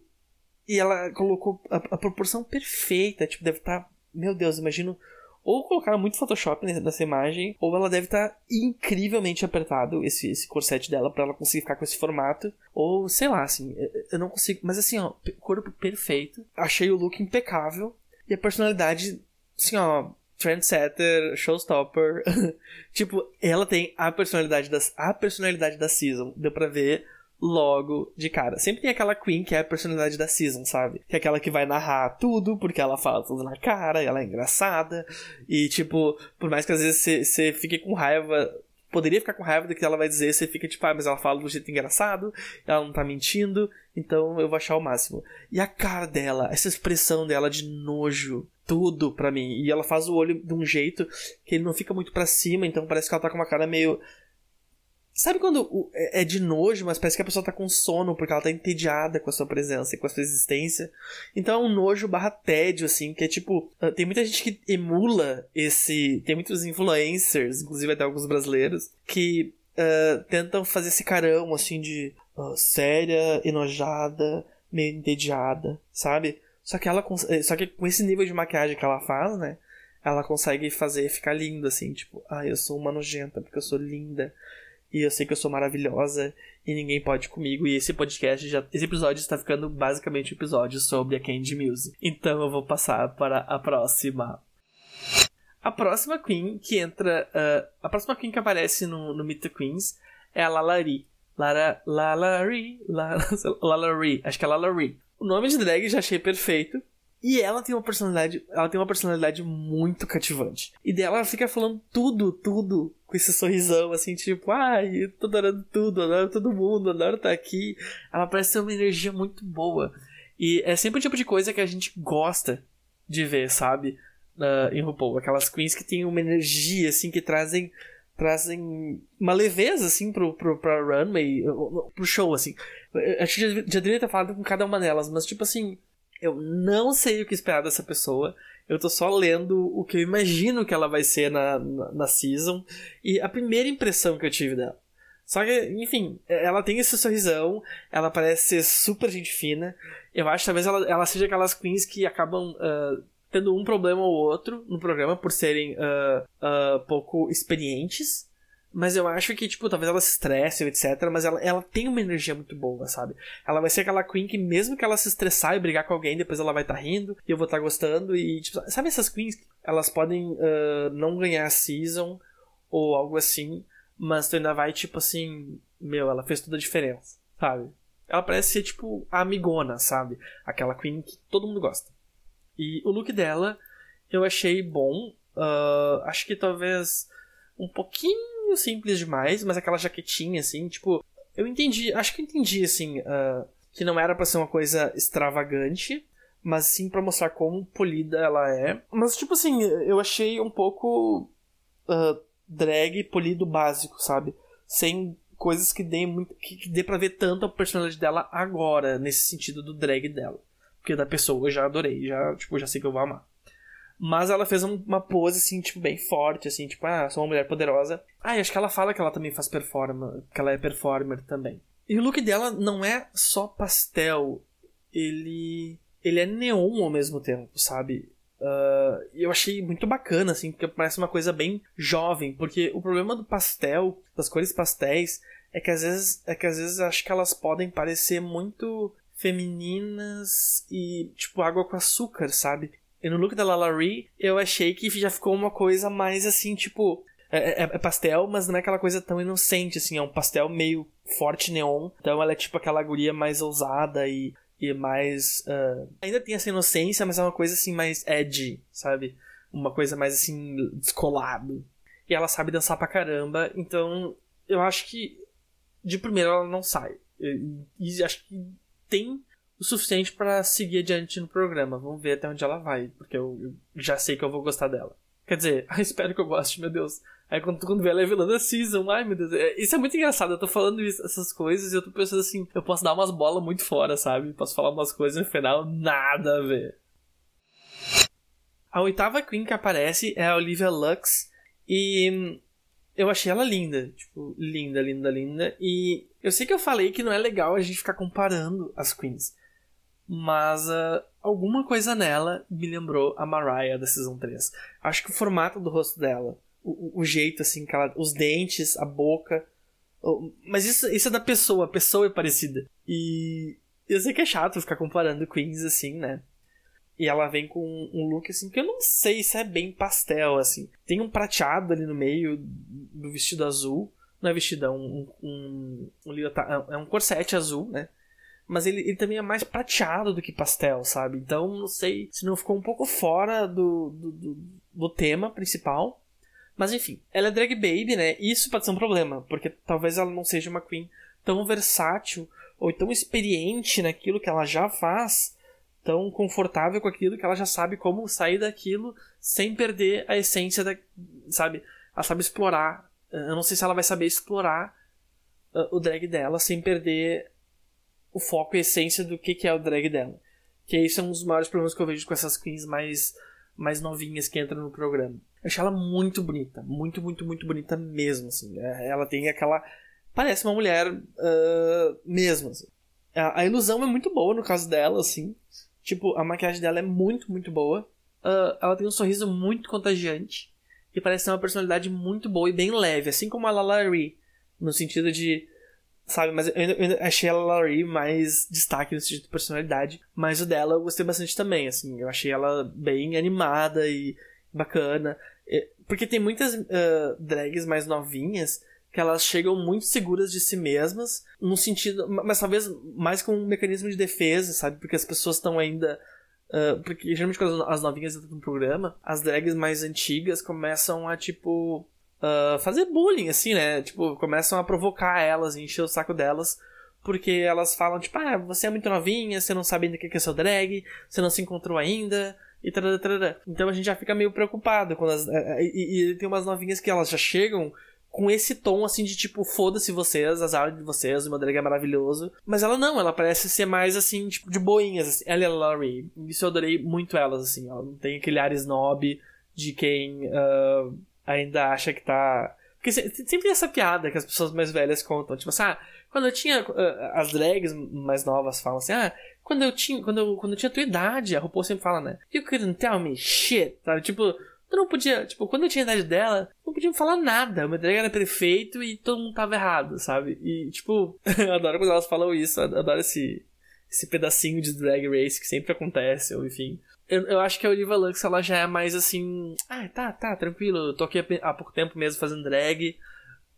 E ela colocou a, a proporção perfeita. Tipo, deve estar. Tá, meu Deus, imagino. Ou colocaram muito Photoshop nessa imagem, ou ela deve estar tá incrivelmente apertado, esse, esse corset dela, para ela conseguir ficar com esse formato. Ou, sei lá, assim, eu não consigo. Mas assim, ó, corpo perfeito. Achei o look impecável. E a personalidade, assim, ó, trendsetter, showstopper. tipo, ela tem a personalidade das a personalidade da season. Deu pra ver logo de cara. Sempre tem aquela Queen que é a personalidade da season, sabe? Que é aquela que vai narrar tudo, porque ela fala tudo na cara, ela é engraçada. E, tipo, por mais que às vezes você fique com raiva poderia ficar com raiva do que ela vai dizer, você fica tipo, ah, mas ela fala do jeito engraçado, ela não tá mentindo, então eu vou achar o máximo. E a cara dela, essa expressão dela de nojo, tudo pra mim. E ela faz o olho de um jeito que ele não fica muito para cima, então parece que ela tá com uma cara meio Sabe quando é, é de nojo, mas parece que a pessoa tá com sono porque ela tá entediada com a sua presença e com a sua existência? Então é um nojo barra tédio, assim, que é tipo. Ah, tem muita gente que emula esse. Tem muitos influencers, inclusive até alguns brasileiros, que uh, tentam fazer esse carão, assim, de uh, séria, enojada, meio entediada, sabe? Só que ela. Eh, só que com esse nível de maquiagem que ela faz, né? Ela consegue fazer ficar linda, assim, tipo, ah, eu sou uma nojenta porque eu sou linda e eu sei que eu sou maravilhosa e ninguém pode comigo. E esse podcast já. Esse episódio está ficando basicamente um episódio sobre a Candy Music. Então eu vou passar para a próxima. A próxima Queen que entra. Uh, a próxima Queen que aparece no, no Meet the Queens é a Lalari. Lara, Lalari, Lalari, acho que é Lalari. O nome de drag já achei perfeito. E ela tem uma personalidade, ela tem uma personalidade muito cativante. E dela ela fica falando tudo, tudo com esse sorrisão assim, tipo, ai, eu tô adorando tudo, adoro todo mundo, adoro estar tá aqui. Ela parece ter uma energia muito boa. E é sempre o tipo de coisa que a gente gosta de ver, sabe? Uh, em RuPaul. Aquelas queens que têm uma energia, assim, que trazem trazem uma leveza, assim, pro, pro, pra runway, pro show, assim. Acho que já, deveria ter falado com cada uma delas, mas, tipo assim, eu não sei o que esperar dessa pessoa. Eu tô só lendo o que eu imagino que ela vai ser na, na, na season. E a primeira impressão que eu tive dela. Só que, enfim, ela tem esse sorrisão, ela parece ser super gente fina. Eu acho que talvez ela, ela seja aquelas queens que acabam uh, tendo um problema ou outro no programa por serem uh, uh, pouco experientes. Mas eu acho que, tipo, talvez ela se estresse, etc. Mas ela, ela tem uma energia muito boa, sabe? Ela vai ser aquela Queen que, mesmo que ela se estressar e brigar com alguém, depois ela vai estar tá rindo e eu vou estar tá gostando. E, tipo, sabe essas Queens? Elas podem uh, não ganhar a season ou algo assim, mas tu ainda vai, tipo assim, meu, ela fez toda a diferença, sabe? Ela parece ser, tipo, a amigona, sabe? Aquela Queen que todo mundo gosta. E o look dela eu achei bom. Uh, acho que talvez um pouquinho simples demais, mas aquela jaquetinha, assim, tipo. Eu entendi, acho que eu entendi, assim, uh, que não era para ser uma coisa extravagante, mas sim para mostrar como polida ela é. Mas, tipo assim, eu achei um pouco uh, drag polido básico, sabe? Sem coisas que dê, muito, que dê pra ver tanto a personalidade dela agora, nesse sentido do drag dela. Porque da pessoa eu já adorei, já, tipo, já sei que eu vou amar. Mas ela fez uma pose, assim, tipo, bem forte, assim, tipo, ah, sou uma mulher poderosa. Ah, e acho que ela fala que ela também faz performance, que ela é performer também. E o look dela não é só pastel, ele. ele é neon ao mesmo tempo, sabe? Uh, eu achei muito bacana, assim, porque parece uma coisa bem jovem, porque o problema do pastel, das cores pastéis, é que às vezes, é que às vezes acho que elas podem parecer muito femininas e tipo água com açúcar, sabe? E no look da Lalaurie, eu achei que já ficou uma coisa mais assim, tipo. É, é, é, pastel, mas não é aquela coisa tão inocente, assim. É um pastel meio forte neon. Então ela é tipo aquela guria mais ousada e, e mais. Uh... ainda tem essa inocência, mas é uma coisa assim mais edgy, sabe? Uma coisa mais assim, descolado. E ela sabe dançar pra caramba, então eu acho que de primeiro ela não sai. E, e acho que tem o suficiente para seguir adiante no programa. Vamos ver até onde ela vai, porque eu, eu já sei que eu vou gostar dela. Quer dizer, espero que eu goste, meu Deus. Aí quando, quando vê ela revelando a season, ai meu Deus. É, isso é muito engraçado, eu tô falando isso, essas coisas e eu tô pensando assim, eu posso dar umas bolas muito fora, sabe? Posso falar umas coisas no final, nada a ver. A oitava Queen que aparece é a Olivia Lux e eu achei ela linda, tipo, linda, linda, linda. E eu sei que eu falei que não é legal a gente ficar comparando as Queens mas uh, alguma coisa nela me lembrou a Mariah da Season 3. Acho que o formato do rosto dela, o, o jeito assim, que ela, os dentes, a boca. Mas isso, isso é da pessoa, a pessoa é parecida. E eu sei que é chato ficar comparando queens assim, né? E ela vem com um look assim que eu não sei se é bem pastel, assim. Tem um prateado ali no meio do vestido azul. Não é vestido, é um, um, um, um é um corsete azul, né? Mas ele, ele também é mais prateado do que pastel, sabe? Então não sei se não ficou um pouco fora do, do, do, do tema principal. Mas enfim, ela é drag baby, né? Isso pode ser um problema, porque talvez ela não seja uma queen tão versátil ou tão experiente naquilo que ela já faz, tão confortável com aquilo que ela já sabe como sair daquilo sem perder a essência da, sabe? Ela sabe explorar. Eu não sei se ela vai saber explorar uh, o drag dela sem perder o foco e a essência do que, que é o drag dela. Que isso é um dos maiores problemas que eu vejo com essas queens mais, mais novinhas que entram no programa. Eu achei ela muito bonita. Muito, muito, muito bonita mesmo, assim. É, ela tem aquela... Parece uma mulher uh, mesmo, assim. A, a, ilusão é muito boa no caso dela, assim. Tipo, a maquiagem dela é muito, muito boa. Uh, ela tem um sorriso muito contagiante. E parece ter uma personalidade muito boa e bem leve. Assim como a Lalari. No sentido de sabe? Mas eu eu achei a Laurie mais destaque no sentido de personalidade. Mas o dela eu gostei bastante também, assim. Eu achei ela bem animada e bacana. Porque tem muitas uh, drags mais novinhas que elas chegam muito seguras de si mesmas, no sentido. Mas talvez mais com um mecanismo de defesa, sabe? Porque as pessoas estão ainda. Uh, porque geralmente quando as novinhas entram no programa, as drags mais antigas começam a tipo uh, fazer bullying, assim, né? Tipo, começam a provocar elas, encher o saco delas, porque elas falam, tipo, ah, você é muito novinha, você não sabe ainda o que é seu drag, você não se encontrou ainda, e tarará, tarará. Então a gente já fica meio preocupado quando as, eh, eh, e, e, tem umas novinhas que elas já chegam com esse tom assim de tipo, foda-se vocês, azar de vocês, o meu drag é maravilhoso. Mas ela não, ela parece ser mais assim, tipo, de boinhas. Assim. Ela é Laurie. Isso eu adorei muito elas, assim. Ela não tem aquele ar snob de quem. Uh, ainda acha que tá. Porque sempre tem essa piada que as pessoas mais velhas contam. Tipo assim, ah, quando eu tinha. Uh, as drags mais novas falam assim, ah, quando eu tinha. Quando eu, quando eu tinha tua idade, a RuPaul sempre fala, né? You couldn't tell me shit, sabe? Tipo, tu não podia. Tipo, quando eu tinha a idade dela, não podia falar nada. O meu drag era perfeito e todo mundo tava errado, sabe? E, tipo, eu adoro quando elas falam isso, eu adoro esse. Esse pedacinho de drag race que sempre acontece, ou enfim. Eu, eu acho que a Olivia Lux ela já é mais assim. Ah, tá, tá, tranquilo. Eu tô aqui há pouco tempo mesmo fazendo drag.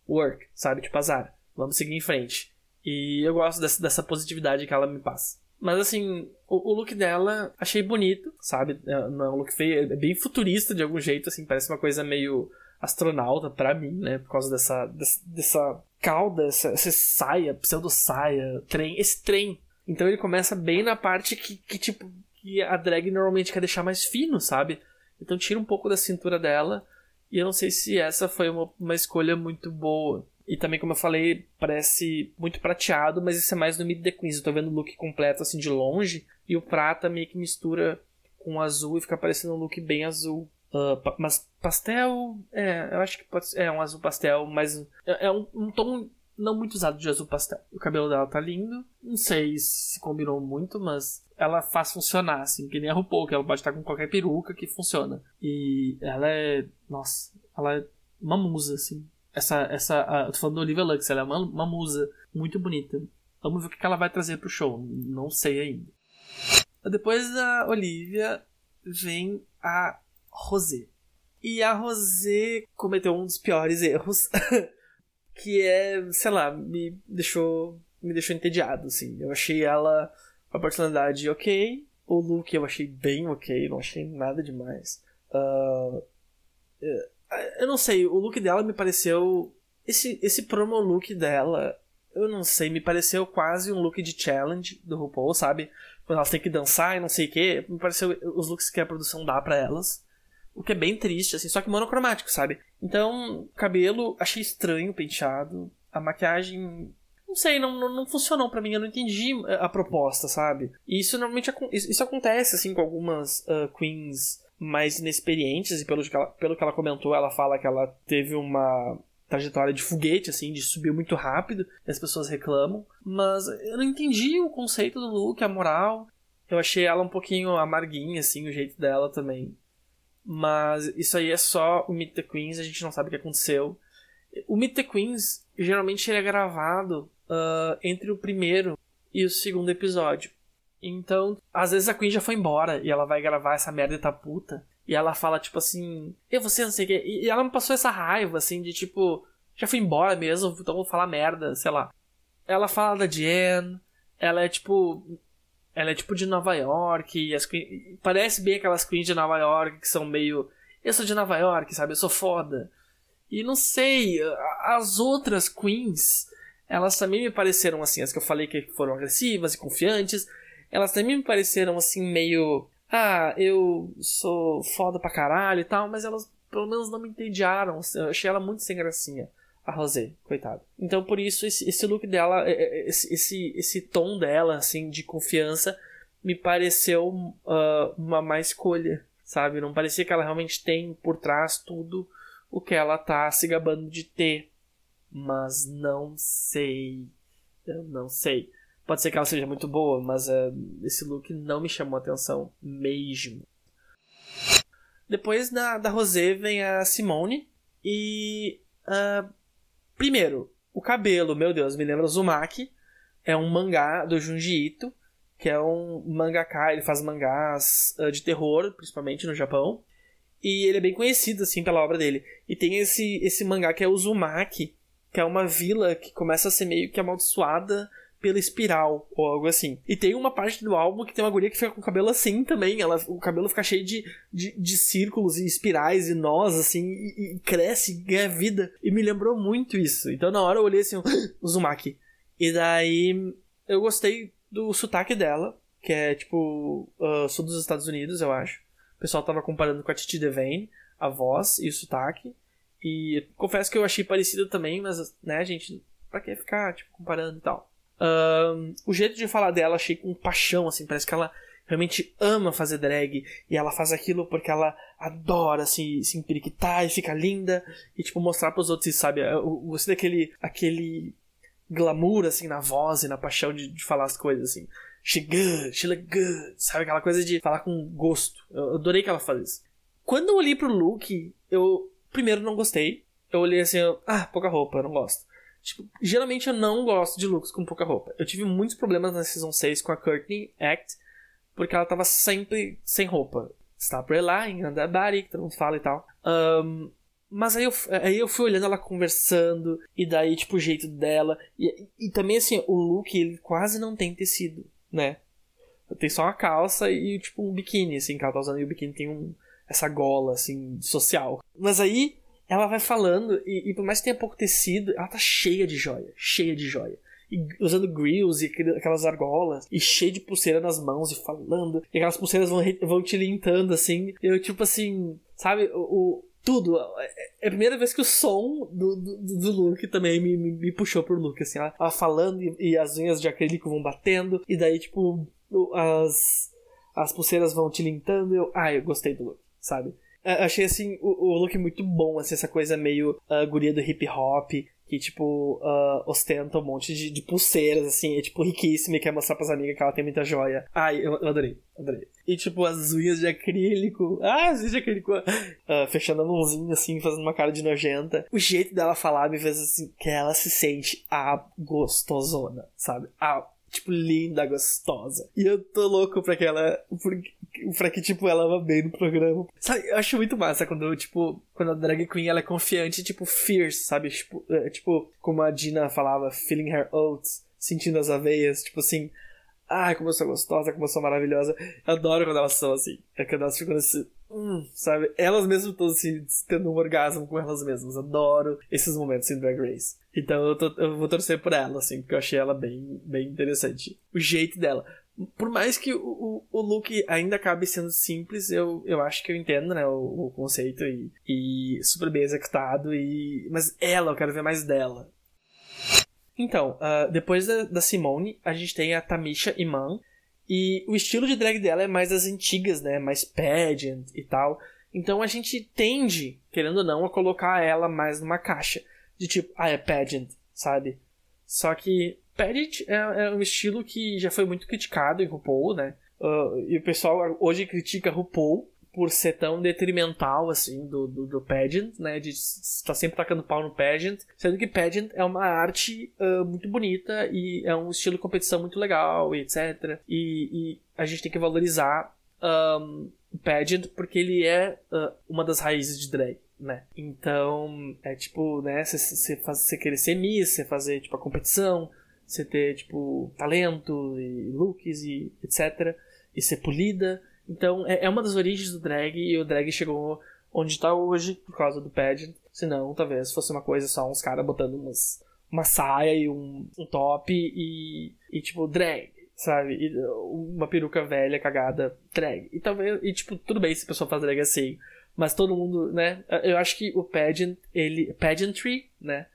Work, sabe? Tipo, azar. Vamos seguir em frente. E eu gosto dessa, dessa positividade que ela me passa. Mas assim, o, o, look dela achei bonito, sabe? É, não é um look feio, é bem futurista de algum jeito, assim, parece uma coisa meio astronauta para mim, né? Por causa dessa, dessa, dessa cauda, essa, essa saia, pseudo saia, trem, esse trem. Então ele começa bem na parte que, que tipo, que a drag normalmente quer deixar mais fino, sabe? Então tira um pouco da cintura dela. E eu não sei se essa foi uma, uma escolha muito boa. E também, como eu falei, parece muito prateado, mas isso é mais no Mid The Queens. Eu tô vendo o look completo assim de longe. E o prata meio que mistura com o azul e fica parecendo um look bem azul. Uh, pa mas pastel. É, eu acho que pode ser. É um azul pastel, mas. É, é um, um tom não muito usado de azul pastel. O cabelo dela tá lindo. Não sei se combinou muito, mas ela faz funcionar, assim, que nem a RuPaul, que ela pode estar com qualquer peruca que funciona. E ela é. Nossa, ela é uma musa, assim. Essa. essa a, tô falando da Olivia Lux, ela é uma, uma musa muito bonita. Vamos ver o que ela vai trazer pro show. Não sei ainda. Depois da Olivia vem a Rosé. E a Rosé cometeu um dos piores erros que é, sei lá, me deixou me deixou entediado, assim. Eu achei ela a personalidade ok, o look eu achei bem ok, não achei nada demais. Uh, eu não sei, o look dela me pareceu. Esse, esse promo look dela, eu não sei, me pareceu quase um look de challenge do RuPaul, sabe? Quando elas têm que dançar e não sei o que. Me pareceu os looks que a produção dá para elas. O que é bem triste, assim, só que monocromático, sabe? Então, cabelo, achei estranho penteado. A maquiagem. Sei, não, não, não funcionou para mim, eu não entendi eh, a proposta, sabe? E isso normalmente isso acontece, assim, com algumas uh, queens mais inexperientes, e pelo que, ela, pelo que ela comentou, ela fala que ela teve uma trajetória de foguete, assim, de subir muito rápido, e as pessoas reclamam. Mas eu não entendi o conceito do look, a moral. Eu achei ela um pouquinho amarguinha, assim, o jeito dela também. Mas isso aí é só o Meet the Queens, a gente não sabe o que aconteceu. O Meet the Queens, geralmente ele é gravado uh, entre o primeiro e o segundo episódio. Então, às vezes a Queen já foi embora e ela vai gravar essa merda e tá puta. E ela fala, tipo assim, eu você não sei o que. E ela me passou essa raiva, assim, de tipo, já fui embora mesmo, então vou falar merda, sei lá. Ela fala da Jen, ela é tipo, ela é tipo de Nova York, e as queen... parece bem aquelas queens de Nova York que são meio. Eu sou de Nova York, sabe? Eu sou foda. E não sei, as outras queens, elas também me pareceram assim, as que eu falei que foram agressivas e confiantes, elas também me pareceram assim meio, ah, eu sou foda pra caralho e tal, mas elas pelo menos não me entediaram, eu achei ela muito sem gracinha a Rosé, coitada. Então por isso esse, esse look dela, é, é, esse, esse, esse tom dela, assim, de confiança, me pareceu uh, uma má escolha, sabe? Não parecia que ela realmente tem por trás tudo o que ela tá se gabando de ter. Mas não sei. Eu não sei. Pode ser que ela seja muito boa, mas uh, esse look não me chamou atenção mesmo. Depois da, da Rosé vem a Simone. E uh, Primeiro, o cabelo, meu Deus, me lembra Zumaki. É um mangá do Junji Ito, que é um mangaka, ele faz mangás uh, de terror, principalmente no Japão. E ele é bem conhecido, assim, pela obra dele. E tem esse, esse mangá que é o Zumaki, que é uma vila que começa a ser meio que amaldiçoada pela espiral, ou algo assim. E tem uma parte do álbum que tem uma guria que fica com o cabelo assim também. Ela, o cabelo fica cheio de, de, de círculos e espirais e nós, assim, e, e cresce, ganha vida. E me lembrou muito isso. Então na hora eu olhei assim, o Zumaki. E daí eu gostei do sotaque dela, que é tipo, uh, sul dos Estados Unidos, eu acho. O pessoal tava comparando com a Titi Devane, a voz e o sotaque. E confesso que eu achei parecido também, mas, né, gente, pra que ficar, tipo, comparando e tal. Um, o jeito de falar dela achei com paixão, assim, parece que ela realmente ama fazer drag e ela faz aquilo porque ela adora se, se empiriquitar e fica linda e, tipo, mostrar pros outros, sabe? Eu gostei daquele aquele glamour, assim, na voz e na paixão de, de falar as coisas, assim. She good, she look good, sabe? Aquela coisa de falar com gosto. Eu adorei que ela faz isso. Quando eu olhei pro look, eu primeiro não gostei. Eu olhei assim, ah, pouca roupa, não gosto. Tipo, geralmente eu não gosto de looks com pouca roupa. Eu tive muitos problemas na Season 6 com a Courtney Act, porque ela tava sempre sem roupa. Stop relying on that body, que todo mundo fala e tal. Um, mas aí eu, aí eu fui olhando ela conversando, e daí, tipo, o jeito dela. E, e também, assim, o look, ele quase não tem tecido, né? Tem só uma calça e, tipo, um biquíni, assim, que ela tá usando. E o biquíni tem um, essa gola, assim, social. Mas aí, ela vai falando, e, e, por mais que tenha pouco tecido, ela tá cheia de joia, cheia de joia. E usando grills e aquelas argolas, e cheia de pulseira nas mãos, e falando, e aquelas pulseiras vão, vão tilintando, assim. Eu, tipo assim, sabe, o, o tudo. É, é a primeira vez que o som do, do, do Luke também me, me, me, puxou pro Luke, assim, ela, ela falando e, e, as unhas de acrílico vão batendo, e daí, tipo, as, as pulseiras vão tilintando. Eu, ah, eu gostei do Luke, sabe? achei assim o, o, look muito bom, assim, essa coisa meio uh, guria do hip hop, que tipo uh, ostenta um monte de, de, pulseiras, assim, é tipo riquíssima e quer mostrar pras amigas que ela tem muita joia. Ai, eu, eu adorei, adorei. E tipo, as unhas de acrílico, ah, as unhas de acrílico, uh, fechando a mãozinha, assim, fazendo uma cara de nojenta. O jeito dela falar me fez assim, que ela se sente a gostosona, sabe? A tipo, linda, gostosa. E eu tô louco pra que ela. Pra que, tipo, ela vá bem no programa. Sabe, eu acho muito massa quando, tipo, quando a drag queen ela é confiante, tipo, fierce, sabe? Tipo, é, tipo como a Dina falava, feeling her oats, sentindo as aveias, tipo assim. Ai, como eu sou gostosa, como eu sou maravilhosa. Eu adoro quando elas são assim. É quando elas ficam nesse. Hum, sabe? Elas mesmas estão assim, tendo um orgasmo com elas mesmas. Adoro esses momentos em Drag Race. Então eu, tô, eu vou torcer por ela, assim, porque eu achei ela bem, bem interessante. O jeito dela. Por mais que o, o, look ainda acabe sendo simples, eu, eu acho que eu entendo, né, o, o conceito e, e super bem executado. E, mas ela, eu quero ver mais dela. Então, uh, depois da, da, Simone, a gente tem a Tamisha Iman. E o estilo de drag dela é mais das antigas, né? Mais pageant e tal. Então a gente tende, querendo ou não, a colocar ela mais numa caixa. De tipo, ah, é pageant, sabe? Só que pageant é, é um estilo que já foi muito criticado em RuPaul, né? Uh, e o pessoal hoje critica RuPaul por ser tão detrimental, assim, do, do, do pageant, né? De estar tá sempre tacando pau no pageant. Sendo que pageant é uma arte uh, muito bonita e é um estilo de competição muito legal e etc. E, e a gente tem que valorizar um, o pageant porque ele é uh, uma das raízes de drag. Né? Então, é tipo, né, você querer ser Miss, você fazer, tipo, a competição, você ter, tipo, talento e looks e etc. E ser polida. Então, é, é uma das origens do drag e o drag chegou onde está hoje por causa do pageant. Senão, talvez fosse uma coisa só uns caras botando umas, uma saia e um, um top e, e, tipo, drag, sabe? E uma peruca velha, cagada, drag. E talvez, e tipo, tudo bem se a pessoa faz drag assim, mas todo mundo, né? Eu acho que o pageant, ele, pageantry, né?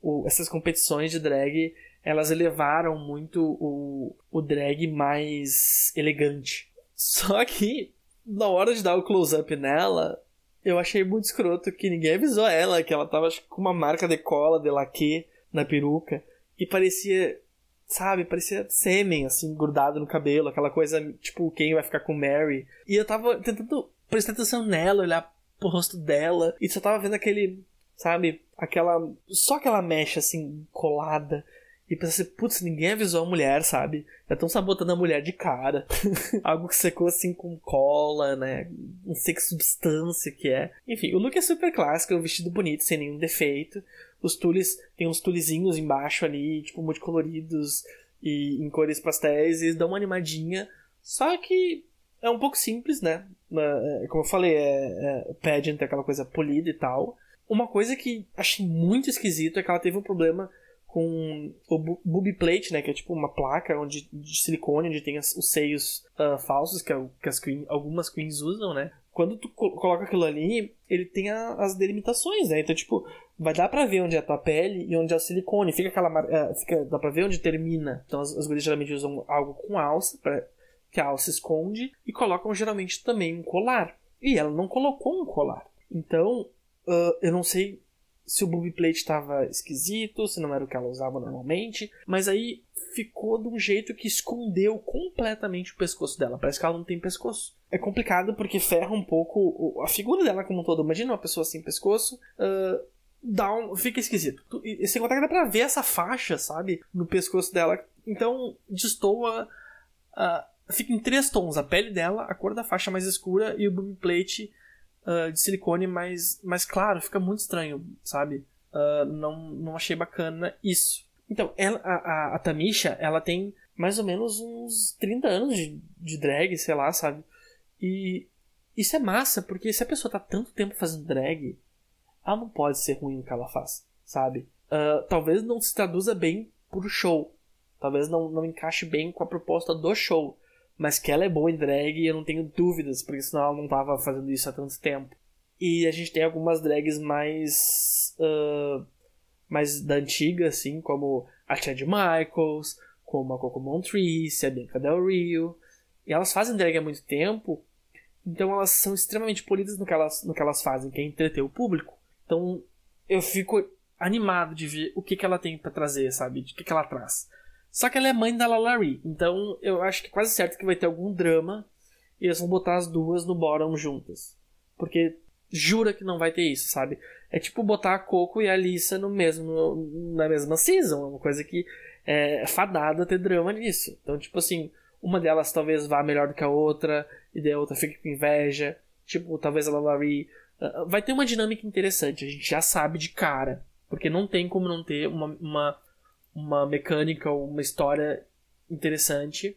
O, essas competições de drag, elas elevaram muito o, o drag mais elegante. Só que, na hora de dar o close-up nela, eu achei muito escroto que ninguém avisou ela que ela tava com uma marca de cola de laque na peruca e parecia, sabe, parecia sêmen assim grudado no cabelo, aquela coisa tipo quem vai ficar com Mary. E eu tava tentando prestar atenção nela, olhar pro rosto dela e só tava vendo aquele, sabe, aquela só aquela mecha assim colada e pensa assim, putz, ninguém avisou a mulher, sabe? Já estão sabotando a mulher de cara. Algo que secou assim com cola, né? Não sei que substância que é. Enfim, o look é super clássico, é um vestido bonito, sem nenhum defeito. Os tules, tem uns tulezinhos embaixo ali, tipo, multicoloridos e em cores pastéis, e eles dão uma animadinha. Só que é um pouco simples, né? É, como eu falei, é, é pageant, é aquela coisa polida e tal. Uma coisa que achei muito esquisito é que ela teve um problema com o booby plate, né, que é tipo uma placa onde, de silicone onde tem as, os seios uh, falsos que, é que as queen, algumas queens usam, né? Quando tu coloca aquilo ali, ele tem a, as delimitações, né? Então, tipo, vai dar pra ver onde é a tua pele e onde é o silicone. Fica aquela. Uh, fica, dá pra ver onde termina. Então, as, as gurias geralmente usam algo com alça, pra, que a alça esconde, e colocam geralmente também um colar. E ela não colocou um colar. Então, uh, eu não sei se o booby plate estava esquisito, se não era o que ela usava normalmente, mas aí ficou de um jeito que escondeu completamente o pescoço dela. Parece que ela não tem pescoço. É complicado porque ferra um pouco a figura dela como um todo. Imagina uma pessoa sem pescoço. Uh, dá um, fica esquisito. E sem contar que dá pra ver essa faixa, sabe? No pescoço dela. Então, destoa. Uh, fica em três tons: a pele dela, a cor da faixa mais escura e o booby plate uh, de silicone mais, mais claro. Fica muito estranho, sabe? Uh, não, não achei bacana isso. Então, ela, a, a, a, Tamisha, ela tem mais ou menos uns 30 anos de, de drag, sei lá, sabe? E isso é massa, porque se a pessoa tá tanto tempo fazendo drag, ela não pode ser ruim no que ela faz, sabe? Uh, talvez não se traduza bem pro show. Talvez não, não encaixe bem com a proposta do show mas que ela é boa em drag eu não tenho dúvidas, porque senão ela não tava fazendo isso há tanto tempo. E a gente tem algumas drags mais. Uh, mais da antiga, assim, como a Chad Michaels, como a Coco Montrese, a Bianca Del Rio. E elas fazem drag há muito tempo, então elas são extremamente polidas no que elas, no que elas fazem, que é entreter o público. Então eu fico animado de ver o que, que ela tem para trazer, sabe? O que, que ela traz. Só que ela é mãe da Lalari, então eu acho que é quase certo que vai ter algum drama e eles vão botar as duas no bottom juntas. Porque jura que não vai ter isso, sabe? É tipo botar a Coco e a Alissa no mesmo, na mesma season, é uma coisa que é fadada ter drama nisso. Então, tipo assim, uma delas talvez vá melhor do que a outra, e daí a outra fique com inveja. Tipo, talvez a Lalari. Uh, vai ter uma dinâmica interessante, a gente já sabe de cara. Porque não tem como não ter uma, uma uma mecânica ou uma história interessante,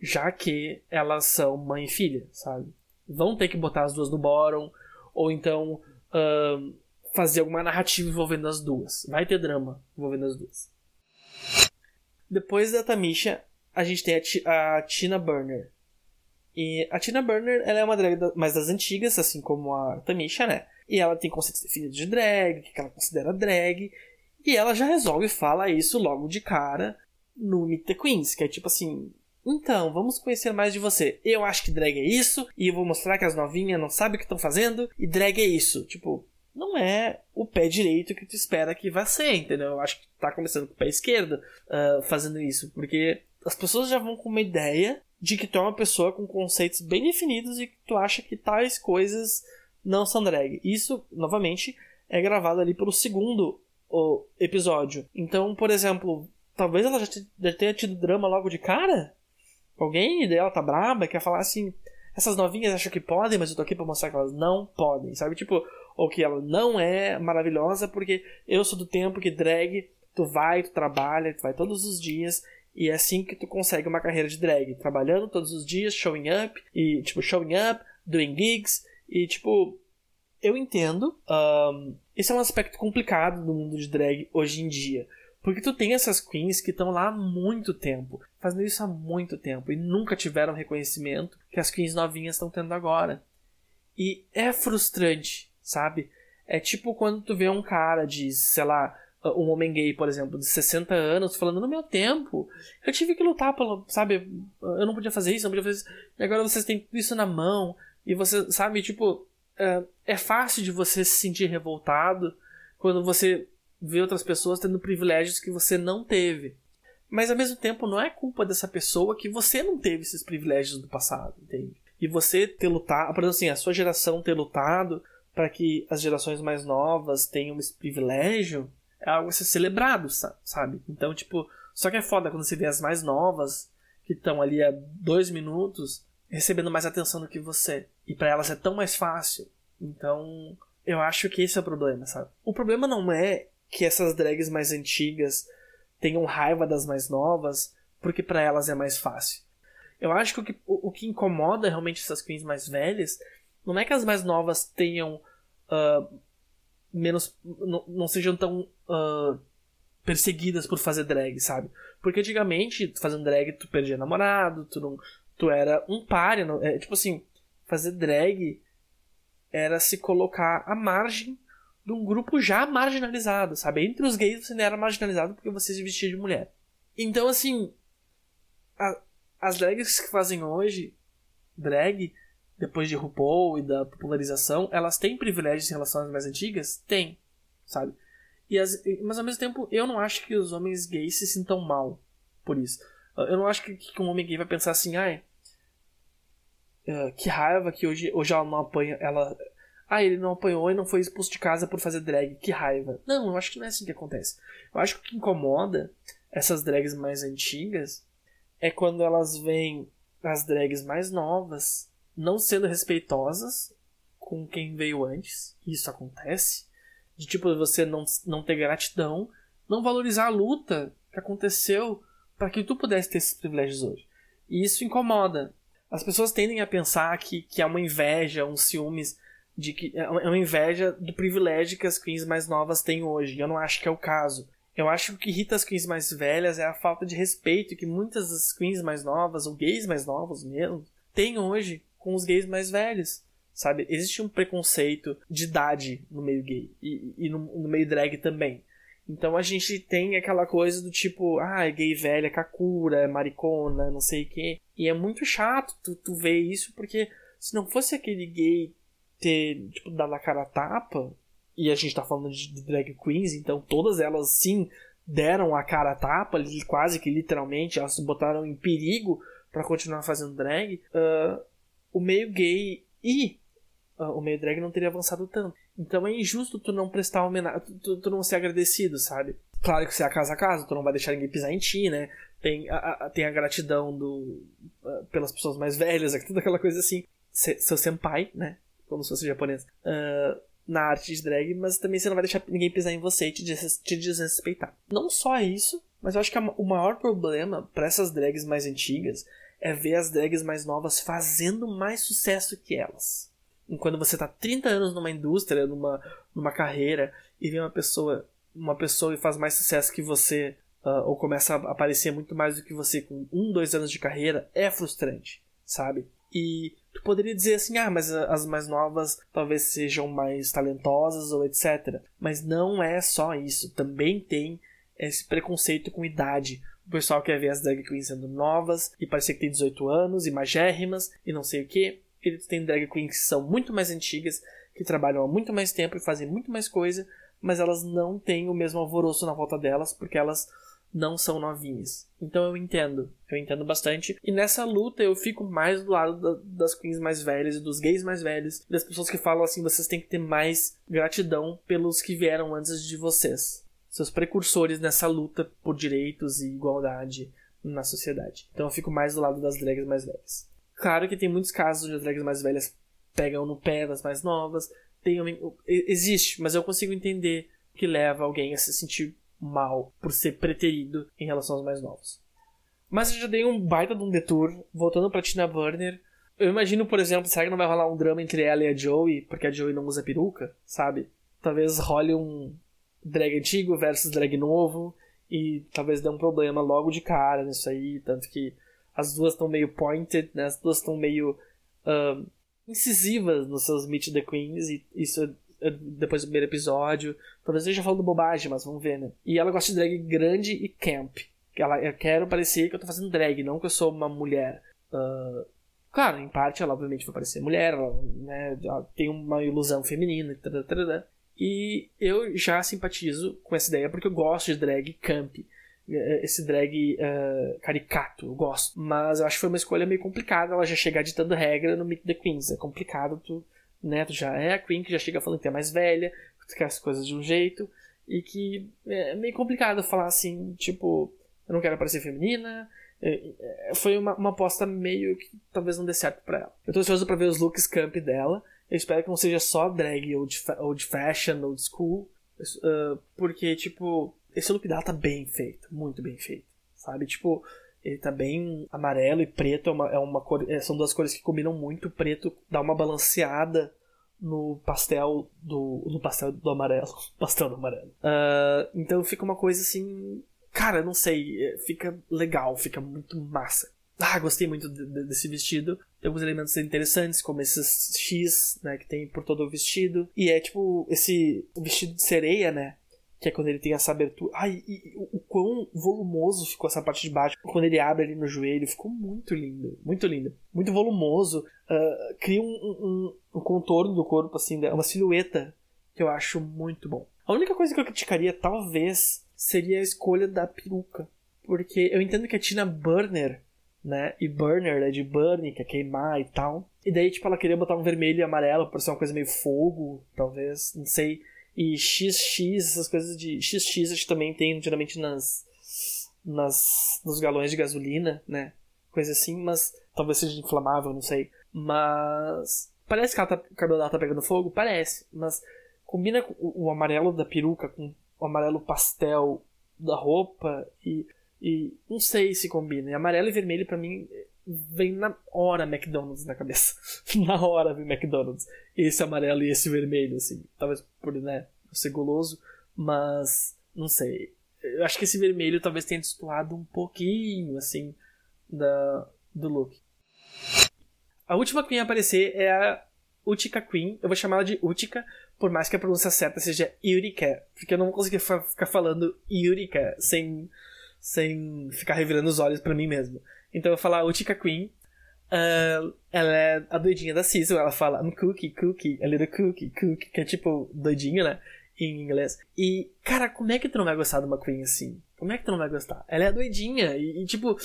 já que elas são mãe e filha, sabe? Vão ter que botar as duas no bottom, ou então uh, fazer alguma narrativa envolvendo as duas. Vai ter drama envolvendo as duas. Depois da Tamisha, a gente tem a, a Tina Burner. E a Tina Burner ela é uma drag mais das antigas, assim como a Tamisha, né? E ela tem conceitos definidos de drag, que ela considera drag. E ela já resolve falar isso logo de cara no Meet the Queens, que é tipo assim. Então, vamos conhecer mais de você. Eu acho que drag é isso, e eu vou mostrar que as novinhas não sabem o que estão fazendo, e drag é isso. Tipo, não é o pé direito que tu espera que vá ser, entendeu? Eu acho que tá começando com o pé esquerdo uh, fazendo isso, porque as pessoas já vão com uma ideia de que tu é uma pessoa com conceitos bem definidos e que tu acha que tais coisas não são drag. Isso, novamente, é gravado ali pelo segundo o episódio. Então, por exemplo, talvez ela já, já tenha tido drama logo de cara? Alguém e ela tá braba, quer falar assim, essas novinhas acham que podem, mas eu tô aqui pra mostrar que elas não podem, sabe? Tipo, ou que ela não é maravilhosa porque eu sou do tempo que drag, tu vai, tu trabalha, tu vai todos os dias e é assim que tu consegue uma carreira de drag, trabalhando todos os dias, showing up e tipo showing up, doing gigs e tipo eu entendo. Um, esse é um aspecto complicado do mundo de drag hoje em dia. Porque tu tem essas queens que estão lá há muito tempo, fazendo isso há muito tempo, e nunca tiveram reconhecimento que as queens novinhas estão tendo agora. E é frustrante, sabe? É tipo quando tu vê um cara de, sei lá, um homem gay, por exemplo, de 60 anos, falando no meu tempo, eu tive que lutar pelo, sabe, eu não podia fazer isso, não podia fazer isso, e agora vocês têm tudo isso na mão, e você, sabe, tipo, é, é fácil de você se sentir revoltado quando você vê outras pessoas tendo privilégios que você não teve. Mas ao mesmo tempo não é culpa dessa pessoa que você não teve esses privilégios do passado, entende? E você ter lutado, por exemplo, assim, a sua geração ter lutado para que as gerações mais novas tenham esse privilégio, é algo a ser celebrado, sabe? Então, tipo, só que é foda quando você vê as mais novas, que estão ali há dois minutos, recebendo mais atenção do que você. E para elas é tão mais fácil. Então, eu acho que esse é o problema, sabe? O problema não é que essas drags mais antigas tenham raiva das mais novas, porque para elas é mais fácil. Eu acho que o, que o, que incomoda realmente essas queens mais velhas não é que as mais novas tenham uh, menos. não, não sejam tão uh, perseguidas por fazer drag, sabe? Porque antigamente, fazendo drag, tu perdia namorado, tu não. Tu era um páreo. Não, é, tipo assim, fazer drag era se colocar à margem de um grupo já marginalizado, sabe? Entre os gays você não era marginalizado porque você se vestia de mulher. Então, assim, a, as drags que fazem hoje, drag, depois de RuPaul e da popularização, elas têm privilégios em relação às mais antigas? Tem, sabe? E as, mas ao mesmo tempo, eu não acho que os homens gays se sintam mal por isso. Eu não acho que, que um homem gay vai pensar assim, ai, uh, que raiva que hoje, hoje ela não apanha, ela... Ah, ele não apanhou e não foi expulso de casa por fazer drag, que raiva. Não, eu acho que não é assim que acontece. Eu acho que o que incomoda essas drags mais antigas é quando elas veem as drags mais novas não sendo respeitosas com quem veio antes. Isso acontece. De tipo, você não, não ter gratidão, não valorizar a luta que aconteceu para que tu pudesse ter esses privilégios hoje. E isso incomoda. As pessoas tendem a pensar que, que é uma inveja, um ciúmes, de que é uma inveja do privilégio que as queens mais novas têm hoje. E eu não acho que é o caso. Eu acho que o que irrita as queens mais velhas é a falta de respeito que muitas das queens mais novas, ou gays mais novos mesmo, têm hoje com os gays mais velhos. Sabe? Existe um preconceito de idade no meio gay e, e no, no, meio drag também. Então a gente tem aquela coisa do tipo, ah, é gay velha, kakura, é maricona, não sei o quê. E é muito chato tu, tu ver isso, porque se não fosse aquele gay ter, tipo, dado a cara a tapa, e a gente tá falando de, de drag queens, então todas elas sim deram a cara a tapa, quase que literalmente, elas se botaram em perigo para continuar fazendo drag. Uh, o meio gay e uh, o meio drag não teria avançado tanto. Então é injusto tu não prestar homenagem, tu, tu, não ser agradecido, sabe? Claro que você é a casa a casa, tu não vai deixar ninguém pisar em ti, né? Tem a, a tem a gratidão do, uh, pelas pessoas mais velhas, tudo aquela coisa assim. Se, seu senpai, né? Como se fosse japonês. Uh, na arte de drag, mas também você não vai deixar ninguém pisar em você e te, des te desrespeitar. Não só isso, mas eu acho que a, o maior problema para essas drags mais antigas é ver as drags mais novas fazendo mais sucesso que elas. Enquanto você tá 30 anos numa indústria, numa, numa carreira, e vê uma pessoa, uma pessoa e faz mais sucesso que você, uh, ou começa a aparecer muito mais do que você com um, dois anos de carreira, é frustrante, sabe? E tu poderia dizer assim, ah, mas as mais novas talvez sejam mais talentosas ou etc. Mas não é só isso. Também tem esse preconceito com idade. O pessoal quer ver as drag queens sendo novas e parecer que tem 18 anos e magérrimas e não sei o que. Eles têm drag queens que são muito mais antigas, que trabalham há muito mais tempo e fazem muito mais coisa, mas elas não têm o mesmo alvoroço na volta delas porque elas não são novinhas. Então eu entendo, eu entendo bastante. E nessa luta eu fico mais do lado da, das queens mais velhas e dos gays mais velhos, das pessoas que falam assim: vocês têm que ter mais gratidão pelos que vieram antes de vocês seus precursores nessa luta por direitos e igualdade na sociedade. Então eu fico mais do lado das drags mais velhas. Claro que tem muitos casos onde as drags mais velhas pegam no pé das mais novas. Tem, existe, mas eu consigo entender que leva alguém a se sentir mal por ser preterido em relação aos mais novos. Mas eu já dei um baita de um detour, voltando pra Tina Burner. Eu imagino, por exemplo, será que não vai rolar um drama entre ela e a Joey, porque a Joey não usa peruca, sabe? Talvez role um drag antigo versus drag novo, e talvez dê um problema logo de cara nisso aí, tanto que as duas estão meio pointed, né? As duas estão meio uh, incisivas nos seus Meet the Queens, e isso é, é depois do primeiro episódio. Talvez eu esteja falando bobagem, mas vamos ver, né? E ela gosta de drag grande e camp. Ela, eu quero parecer que eu tô fazendo drag, não que eu sou uma mulher. Uh, Claro, em parte ela obviamente vai parecer mulher, ela, né, ela tem uma ilusão feminina, etc. E eu já simpatizo com essa ideia porque eu gosto de drag camp. Eh, esse drag uh, caricato, eu gosto. Mas eu acho que foi uma escolha meio complicada ela já chegar ditando regra no Meet the Queens. É complicado, tu, né, tu já é a Queen que já chega falando que é mais velha, que tu quer as coisas de um jeito. E que é meio complicado falar assim, tipo, eu não quero parecer feminina, é, foi uma, uma aposta meio que talvez não dê certo pra ela. Eu tô ansioso pra ver os looks camp dela. Eu espero que não seja só drag old, old fashion, old school. Uh, porque, tipo, esse look dela tá bem feito. Muito bem feito. Sabe? Tipo, ele tá bem amarelo e preto. É uma, é uma cor, é, são duas cores que combinam muito. preto dá uma balanceada no pastel do. No pastel do amarelo. pastel do amarelo. Uh, então fica uma coisa assim Cara, não sei, é, fica legal, fica muito massa. Ah, gostei muito de, de, desse vestido. Tem alguns elementos interessantes, como esses X, né, que tem por todo o vestido. E é tipo esse vestido de sereia, né? Que é quando ele tem essa abertura. Ai, e, e, o quão volumoso ficou essa parte de baixo. Quando ele abre ali no joelho, ficou muito lindo. Muito lindo. Muito volumoso. Uh, cria um, um, um, contorno do corpo, assim, uma silhueta que eu acho muito bom. A única coisa que eu criticaria, talvez, seria a escolha da peruca. Porque eu entendo que a Tina Burner, né? E Burner é de burn, que é queimar e tal. E daí, tipo, ela queria botar um vermelho e amarelo por ser uma coisa meio fogo, talvez, não sei. E XX, essas coisas de. XX acho que também tem geralmente nas. nas nos galões de gasolina, né? Coisa assim, mas talvez seja inflamável, não sei. Mas. Parece que tá, o cabelo dela tá pegando fogo? Parece, mas combina o, o amarelo da peruca com o amarelo pastel da roupa e, e não sei se combina. E amarelo e vermelho para mim vem na hora McDonald's na cabeça. na hora vem McDonald's. Esse amarelo e esse vermelho, assim. Talvez por, né, ser goloso, mas não sei. Eu acho que esse vermelho talvez tenha destoado um pouquinho, assim, da, do look. A última Queen a aparecer é a Utica Queen. Eu vou chamar ela de Utica por mais que a pronúncia certa seja Yurika, porque eu não vou conseguir ficar falando Yurika sem, sem ficar revirando os olhos para mim mesmo. Então eu vou falar Utica Queen. Uh, ela é a doidinha da Season, ela fala I'm cookie, cookie, a little cookie, cookie, que é tipo doidinha, né? Em inglês. E, cara, como é que tu não vai gostar de uma Queen assim? Como é que tu não vai gostar? Ela é a doidinha. E, e, tipo,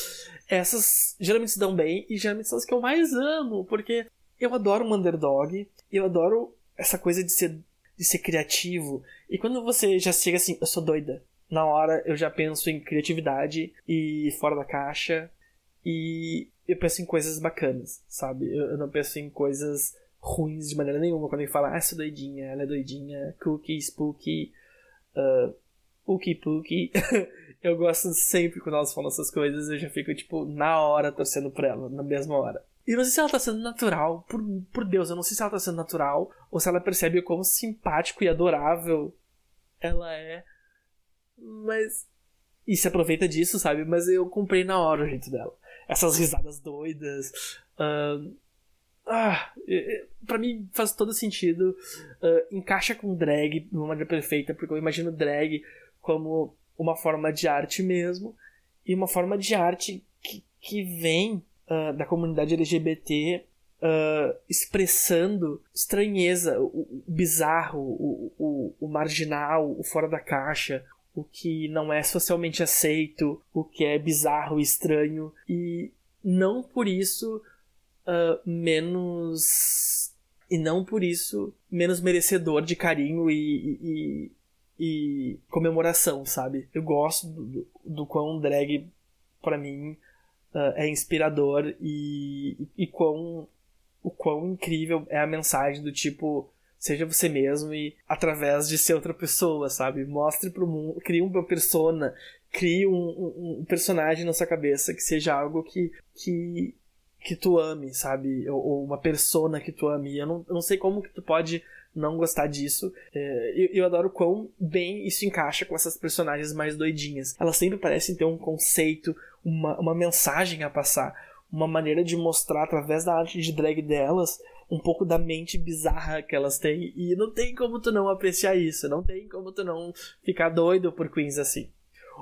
essas geralmente se dão bem e geralmente são as que eu mais amo. Porque eu adoro um underdog. Eu adoro essa coisa de ser, de ser criativo. E quando você já chega assim, eu sou doida. Na hora eu já penso em criatividade e fora da caixa. E eu penso em coisas bacanas, sabe? Eu, eu não penso em coisas ruins de maneira nenhuma. Quando ele fala, ah, essa doidinha, ela é doidinha, cookie, spooky, uh, ookie pookie. eu gosto sempre quando elas falam essas coisas, eu já fico, tipo, na hora torcendo por ela, na mesma hora. E não sei se ela tá sendo natural, por, por Deus, eu não sei se ela tá sendo natural, ou se ela percebe o quão simpático e adorável ela é. Mas. E se aproveita disso, sabe? Mas eu comprei na hora o jeito dela. Essas risadas doidas. Uh, ah, pra mim faz todo sentido. Uh, encaixa com drag de uma maneira perfeita, porque eu imagino drag como uma forma de arte mesmo. E uma forma de arte que, que vem uh, da comunidade LGBT uh, ah, expressando estranheza, o, o bizarro, o, o, o, marginal, o fora da caixa, o que não é socialmente aceito, o que é bizarro e estranho, e não por isso uh, menos. E não por isso menos merecedor de carinho e, e, e comemoração, sabe? Eu gosto do, do, do quão drag, para mim, uh, é inspirador e, e, e quão, o quão incrível é a mensagem do tipo seja você mesmo e através de ser outra pessoa, sabe? Mostre pro mundo, crie uma persona, crie um, um, um, personagem na sua cabeça que seja algo que, que que tu ame, sabe? Ou, ou uma persona que tu ame. Eu não, eu não sei como que tu pode não gostar disso. É, eu, eu adoro quão bem isso encaixa com essas personagens mais doidinhas. Elas sempre parecem ter um conceito, uma, uma mensagem a passar, uma maneira de mostrar através da arte de drag delas um pouco da mente bizarra que elas têm. E não tem como tu não apreciar isso, não tem como tu não ficar doido por queens assim.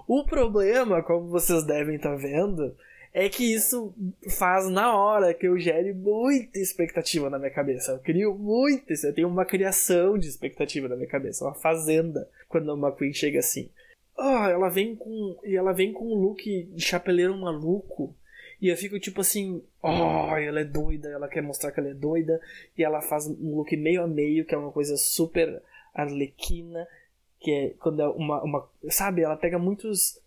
O problema, como vocês devem estar tá vendo, é que isso faz na hora que eu gere muita expectativa na minha cabeça. Eu crio muito, eu tenho uma criação de expectativa na minha cabeça, uma fazenda quando uma Queen chega assim. Oh, ela vem com e ela vem com um look de chapeleiro maluco. E eu fico tipo assim, oh, ela é doida, ela quer mostrar que ela é doida, e ela faz um look meio a meio, que é uma coisa super arlequina, que é quando é uma, uma sabe, ela pega muitos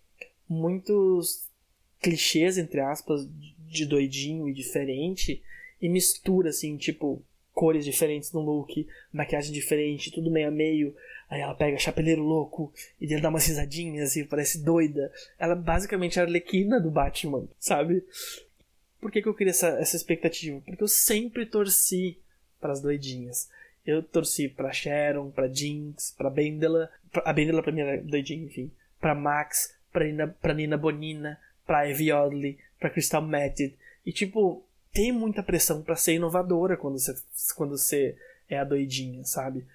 muitos clichês, entre aspas, de doidinho e diferente, e mistura, assim, tipo, cores diferentes no look, maquiagem diferente, tudo meio a meio. Aí ela pega chapeleiro louco e ele dá umas risadinhas e parece doida. Ela basicamente é a arlequina do Batman, sabe? Por que, que eu queria essa, essa expectativa? Porque eu sempre torci para as doidinhas. Eu torci pra Sharon, pra Jinx, pra Bendela. A Bendela pra mim era doidinha, enfim. Pra Max, pra Nina, Nina Bonina, pra Ivy Oddly, pra Crystal Method. E tipo, tem muita pressão para ser inovadora quando você, quando você é a doidinha, sabe?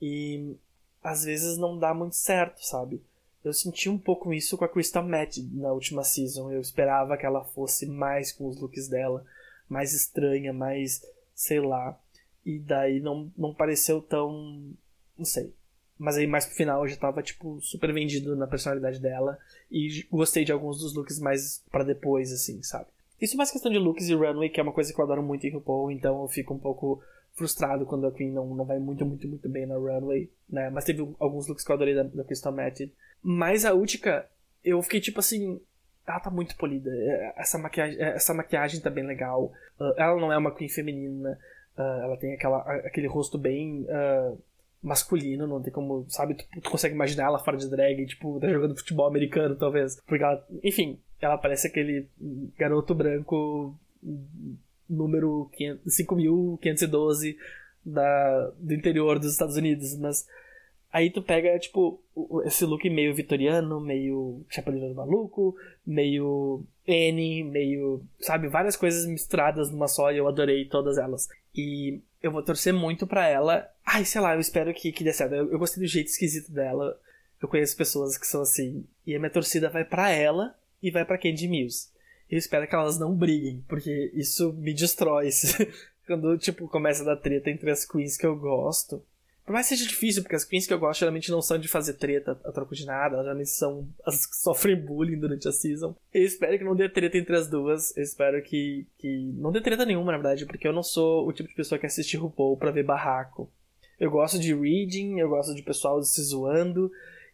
E às vezes não dá muito certo, sabe? Eu senti um pouco isso com a Crystal Method na última season. Eu esperava que ela fosse mais com os looks dela, mais estranha, mais sei lá. E daí não, não pareceu tão. Não sei. Mas aí mais pro final eu já tava, tipo, super vendido na personalidade dela. E gostei de alguns dos looks mais para depois, assim, sabe? Isso é mais questão de looks e runway, que é uma coisa que eu adoro muito em RuPaul, então eu fico um pouco frustrado quando a Queen não, não vai muito, muito, muito bem na runway, né? Mas teve alguns looks que eu adorei da, da Crystal Method. Mas a Utica, eu fiquei tipo assim, ela tá muito polida. É, essa maquiagem, é, essa maquiagem tá bem legal. Uh, ela não é uma Queen feminina. Uh, ela tem aquela, aquele rosto bem uh, masculino, não tem como, sabe? Tu, tu, consegue imaginar ela fora de drag, tipo, tá jogando futebol americano, talvez. Porque ela, enfim, ela parece aquele garoto branco número 5512 da, do interior dos Estados Unidos, mas aí tu pega, tipo, esse look meio vitoriano, meio chapéu maluco, meio N, meio, sabe, várias coisas misturadas numa só e eu adorei todas elas. E eu vou torcer muito pra ela. Ai, sei lá, eu espero que, que dê certo. Eu, eu gostei do jeito esquisito dela. Eu conheço pessoas que são assim. E a minha torcida vai para ela e vai para Candy Mills. Eu espero que elas não briguem, porque isso me destrói. Quando, tipo, começa a dar treta entre as queens que eu gosto. Por mais que seja difícil, porque as queens que eu gosto geralmente não são de fazer treta a troco de nada, elas geralmente são as que sofrem bullying durante a season. Eu espero que não dê treta entre as duas, eu espero que, que não dê treta nenhuma, na verdade, porque eu não sou o tipo de pessoa que assiste RuPaul pra ver barraco. Eu gosto de reading, eu gosto de pessoal se zoando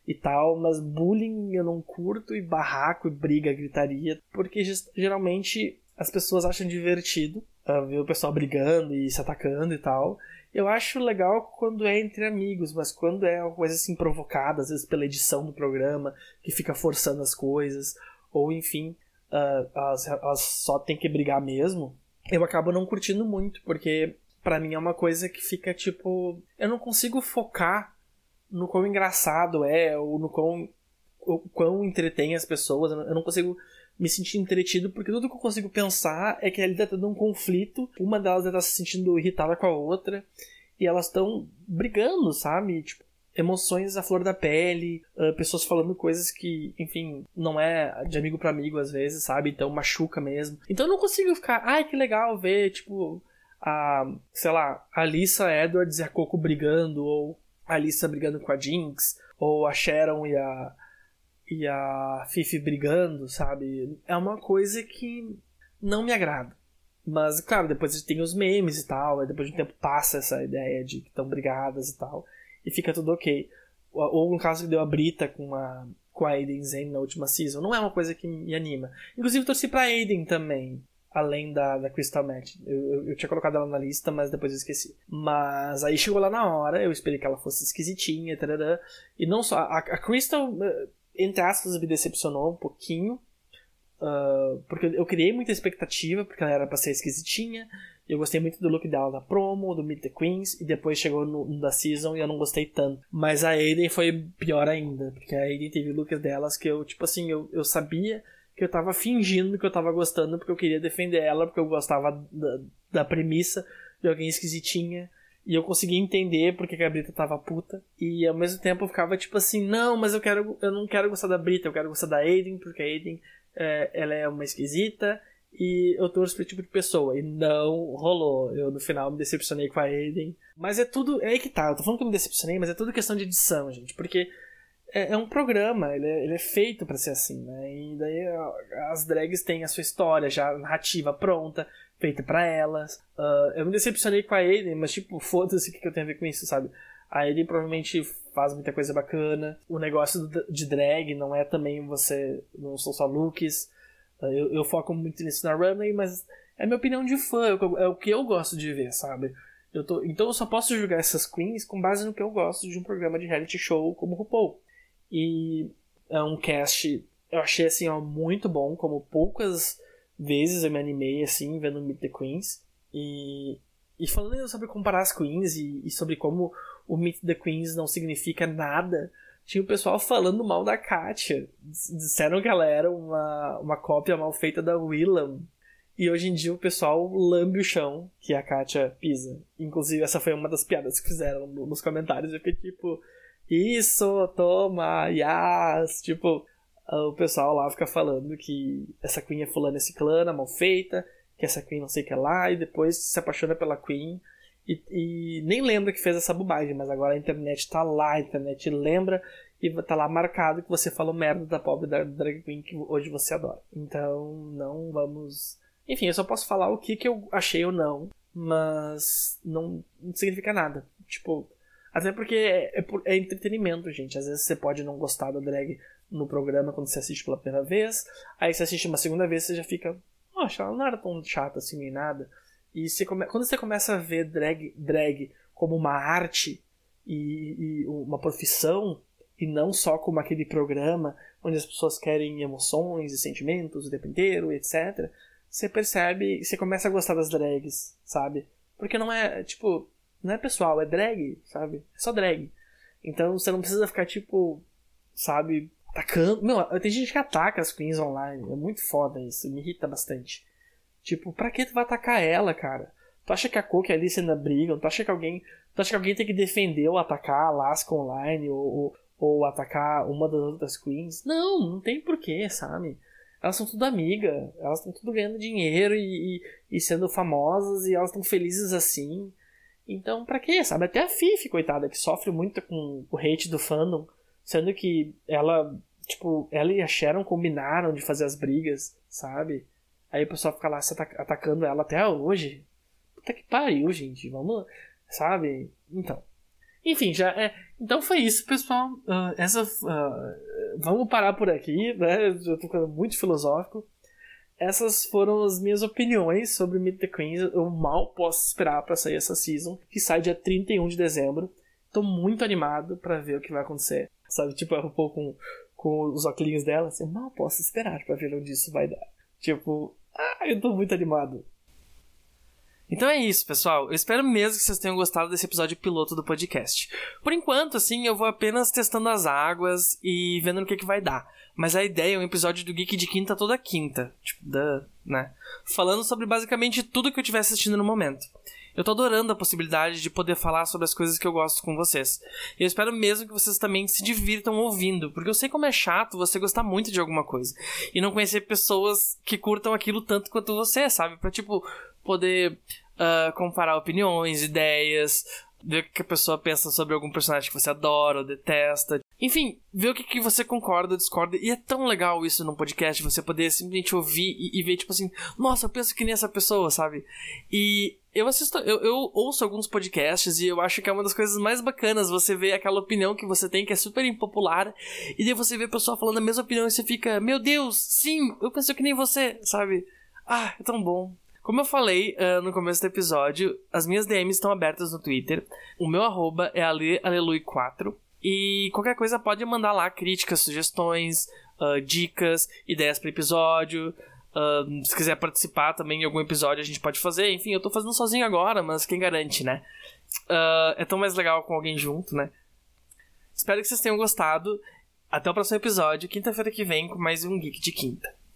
e tal, mas bullying eu não curto, e barraco, e briga, gritaria, porque geralmente as pessoas acham divertido uh, ver o pessoal brigando e se atacando e tal. Eu acho legal quando é entre amigos, mas quando é uma coisa assim provocada, às vezes pela edição do programa, que fica forçando as coisas, ou enfim, uh, elas, elas só tem que brigar mesmo, eu acabo não curtindo muito, porque para mim é uma coisa que fica tipo. Eu não consigo focar no quão engraçado é, ou no quão, quão entretém as pessoas, eu não consigo me sentir entretido, porque tudo que eu consigo pensar é que ali tá tendo um conflito, uma delas está se sentindo irritada com a outra, e elas estão brigando, sabe? Tipo, emoções à flor da pele, uh, pessoas falando coisas que, enfim, não é de amigo para amigo às vezes, sabe? Então machuca mesmo. Então eu não consigo ficar, ai que legal ver, tipo, a, sei lá, a Alissa Edwards e a Coco brigando, ou a Alissa brigando com a Jinx, ou a Sharon e a e a Fifi brigando, sabe? É uma coisa que não me agrada. Mas, claro, depois tem os memes e tal, depois de um tempo passa essa ideia de que estão brigadas e tal, e fica tudo ok. Ou no caso que deu a Brita com a, com a Aiden Zen na última season, não é uma coisa que me anima. Inclusive, torci pra Aiden também, além da, da Crystal Match. Eu, eu, eu, tinha colocado ela na lista, mas depois eu esqueci. Mas aí chegou lá na hora, eu esperei que ela fosse esquisitinha, tarará, e não só. A, a Crystal entre aspas, me decepcionou um pouquinho. Uh, porque eu criei muita expectativa, porque ela era pra ser esquisitinha. Eu gostei muito do look dela na promo, do Meet the Queens, e depois chegou no, no, da season e eu não gostei tanto. Mas a Aiden foi pior ainda, porque a Aiden teve looks delas que eu, tipo assim, eu, eu sabia que eu tava fingindo que eu tava gostando porque eu queria defender ela, porque eu gostava da, da premissa de alguém esquisitinha. E eu conseguia entender porque que a Brita tava puta. E ao mesmo tempo eu ficava tipo assim, não, mas eu quero. Eu não quero gostar da Brita, eu quero gostar da Aiden, porque a Aiden é, ela é uma esquisita. E eu torço pra tipo de pessoa. E não rolou. Eu no final me decepcionei com a Aiden. Mas é tudo. É aí que tá. Eu tô falando que eu me decepcionei, mas é tudo questão de edição, gente. Porque é, é um programa, ele é, ele é feito para ser assim, né? E daí as drags têm a sua história já narrativa pronta, feita para elas. Uh, eu me decepcionei com a Aiden, mas tipo, foda-se o que, que eu tenho a ver com isso, sabe? A Aiden provavelmente faz muita coisa bacana. O negócio de drag não é também você. Não são só looks. Uh, eu, eu, foco muito nisso na runway, mas é minha opinião de fã, é o que eu gosto de ver, sabe? Eu tô, então eu só posso julgar essas queens com base no que eu gosto de um programa de reality show como RuPaul. E é um cast, eu achei assim, ó, muito bom, como poucas vezes eu me animei assim, vendo Meet the Queens. E, e falando sobre comparar as queens e, e sobre como o Meet the Queens não significa nada, tinha o pessoal falando mal da Katia. Disseram que ela era uma, uma cópia mal feita da Willam. E hoje em dia o pessoal lambe o chão que a Katia pisa. Inclusive, essa foi uma das piadas que fizeram nos comentários. Eu fiquei tipo, isso, toma, yas. Tipo, o pessoal lá fica falando que essa Queen é fulana esse clã, mal feita, que essa Queen não sei o que lá, e depois se apaixona pela Queen. E, e, nem lembra que fez essa bobagem, mas agora a internet tá lá, a internet lembra e tá lá marcado que você falou merda da pobre da drag queen que hoje você adora. Então, não vamos. Enfim, eu só posso falar o que, que eu achei ou não, mas não, não significa nada. Tipo, até porque é, é, é, entretenimento, gente. Às vezes você pode não gostar da drag no programa quando você assiste pela primeira vez. Aí você assiste uma segunda vez você já fica. Poxa, ela não era tão chata assim nem nada. E você come... quando você começa a ver drag, drag como uma arte e, e uma profissão, e não só como aquele programa onde as pessoas querem emoções e sentimentos o tempo inteiro, etc. Você percebe, você começa a gostar das drags, sabe? Porque não é, tipo, não é pessoal, é drag, sabe? É só drag. Então você não precisa ficar, tipo, sabe, atacando. Meu, tem gente que ataca as queens online. É muito foda isso, me irrita bastante. Tipo, pra que tu vai atacar ela, cara? Tu acha que a Coke e a Alice ainda brigam? Tu acha que alguém. Tu acha que alguém tem que defender ou atacar a Alaska online ou, ou, ou atacar uma das outras queens? Não, não tem porquê, sabe? Elas são tudo amiga, elas estão tudo ganhando dinheiro e, e, e sendo famosas e elas estão felizes assim. Então, pra quê, sabe? Até a Fifi, coitada, que sofre muito com o hate do fandom, sendo que ela, tipo, ela e a Sharon combinaram de fazer as brigas, sabe? Aí o pessoal fica lá se atacando ela até hoje. Puta que pariu, gente. Vamos, sabe? Então. Enfim, já é. Então foi isso, pessoal. Uh, essa, uh, vamos parar por aqui, né? Eu tô ficando muito filosófico essas foram as minhas opiniões sobre Meet the Queens. Eu mal posso esperar para sair essa season, que sai dia 31 de dezembro. Tô muito animado para ver o que vai acontecer. Sabe, tipo, a RuPaul com, com os óculos dela, assim, eu mal posso esperar para ver onde isso vai dar. Tipo, ah, eu tô muito animado. Então é isso, pessoal. Eu espero mesmo que vocês tenham gostado desse episódio piloto do podcast. Por enquanto, assim, eu vou apenas testando as águas e vendo no que, que vai dar. Mas a ideia é um episódio do Geek de quinta toda quinta. Tipo, da, né? Falando sobre basicamente tudo que eu estiver assistindo no momento. Eu tô adorando a possibilidade de poder falar sobre as coisas que eu gosto com vocês. E eu espero mesmo que vocês também se divirtam ouvindo, porque eu sei como é chato você gostar muito de alguma coisa e não conhecer pessoas que curtam aquilo tanto quanto você, sabe? Pra, tipo, poder uh, comparar opiniões, ideias, ver o que a pessoa pensa sobre algum personagem que você adora ou detesta. Enfim, ver o que, que você concorda ou discorda. E é tão legal isso num podcast, você poder simplesmente ouvir e, e ver, tipo assim, nossa, eu penso que nem essa pessoa, sabe? E eu assisto, eu, eu, ouço alguns podcasts e eu acho que é uma das coisas mais bacanas você ver aquela opinião que você tem que é super impopular e daí você vê a pessoa falando a mesma opinião e você fica, meu Deus, sim, eu penso que nem você, sabe? Ah, é tão bom. Como eu falei uh, no começo do episódio, as minhas DMs estão abertas no Twitter. O meu arroba é aleluia4. E qualquer coisa pode mandar lá críticas, sugestões, uh, dicas, ideias para episódio. Uh, se quiser participar também em algum episódio, a gente pode fazer. Enfim, eu tô fazendo sozinho agora, mas quem garante, né? É tão mais legal com alguém junto, né? Espero que vocês tenham gostado. Até o próximo episódio, quinta-feira que vem, com mais um Geek de Quinta.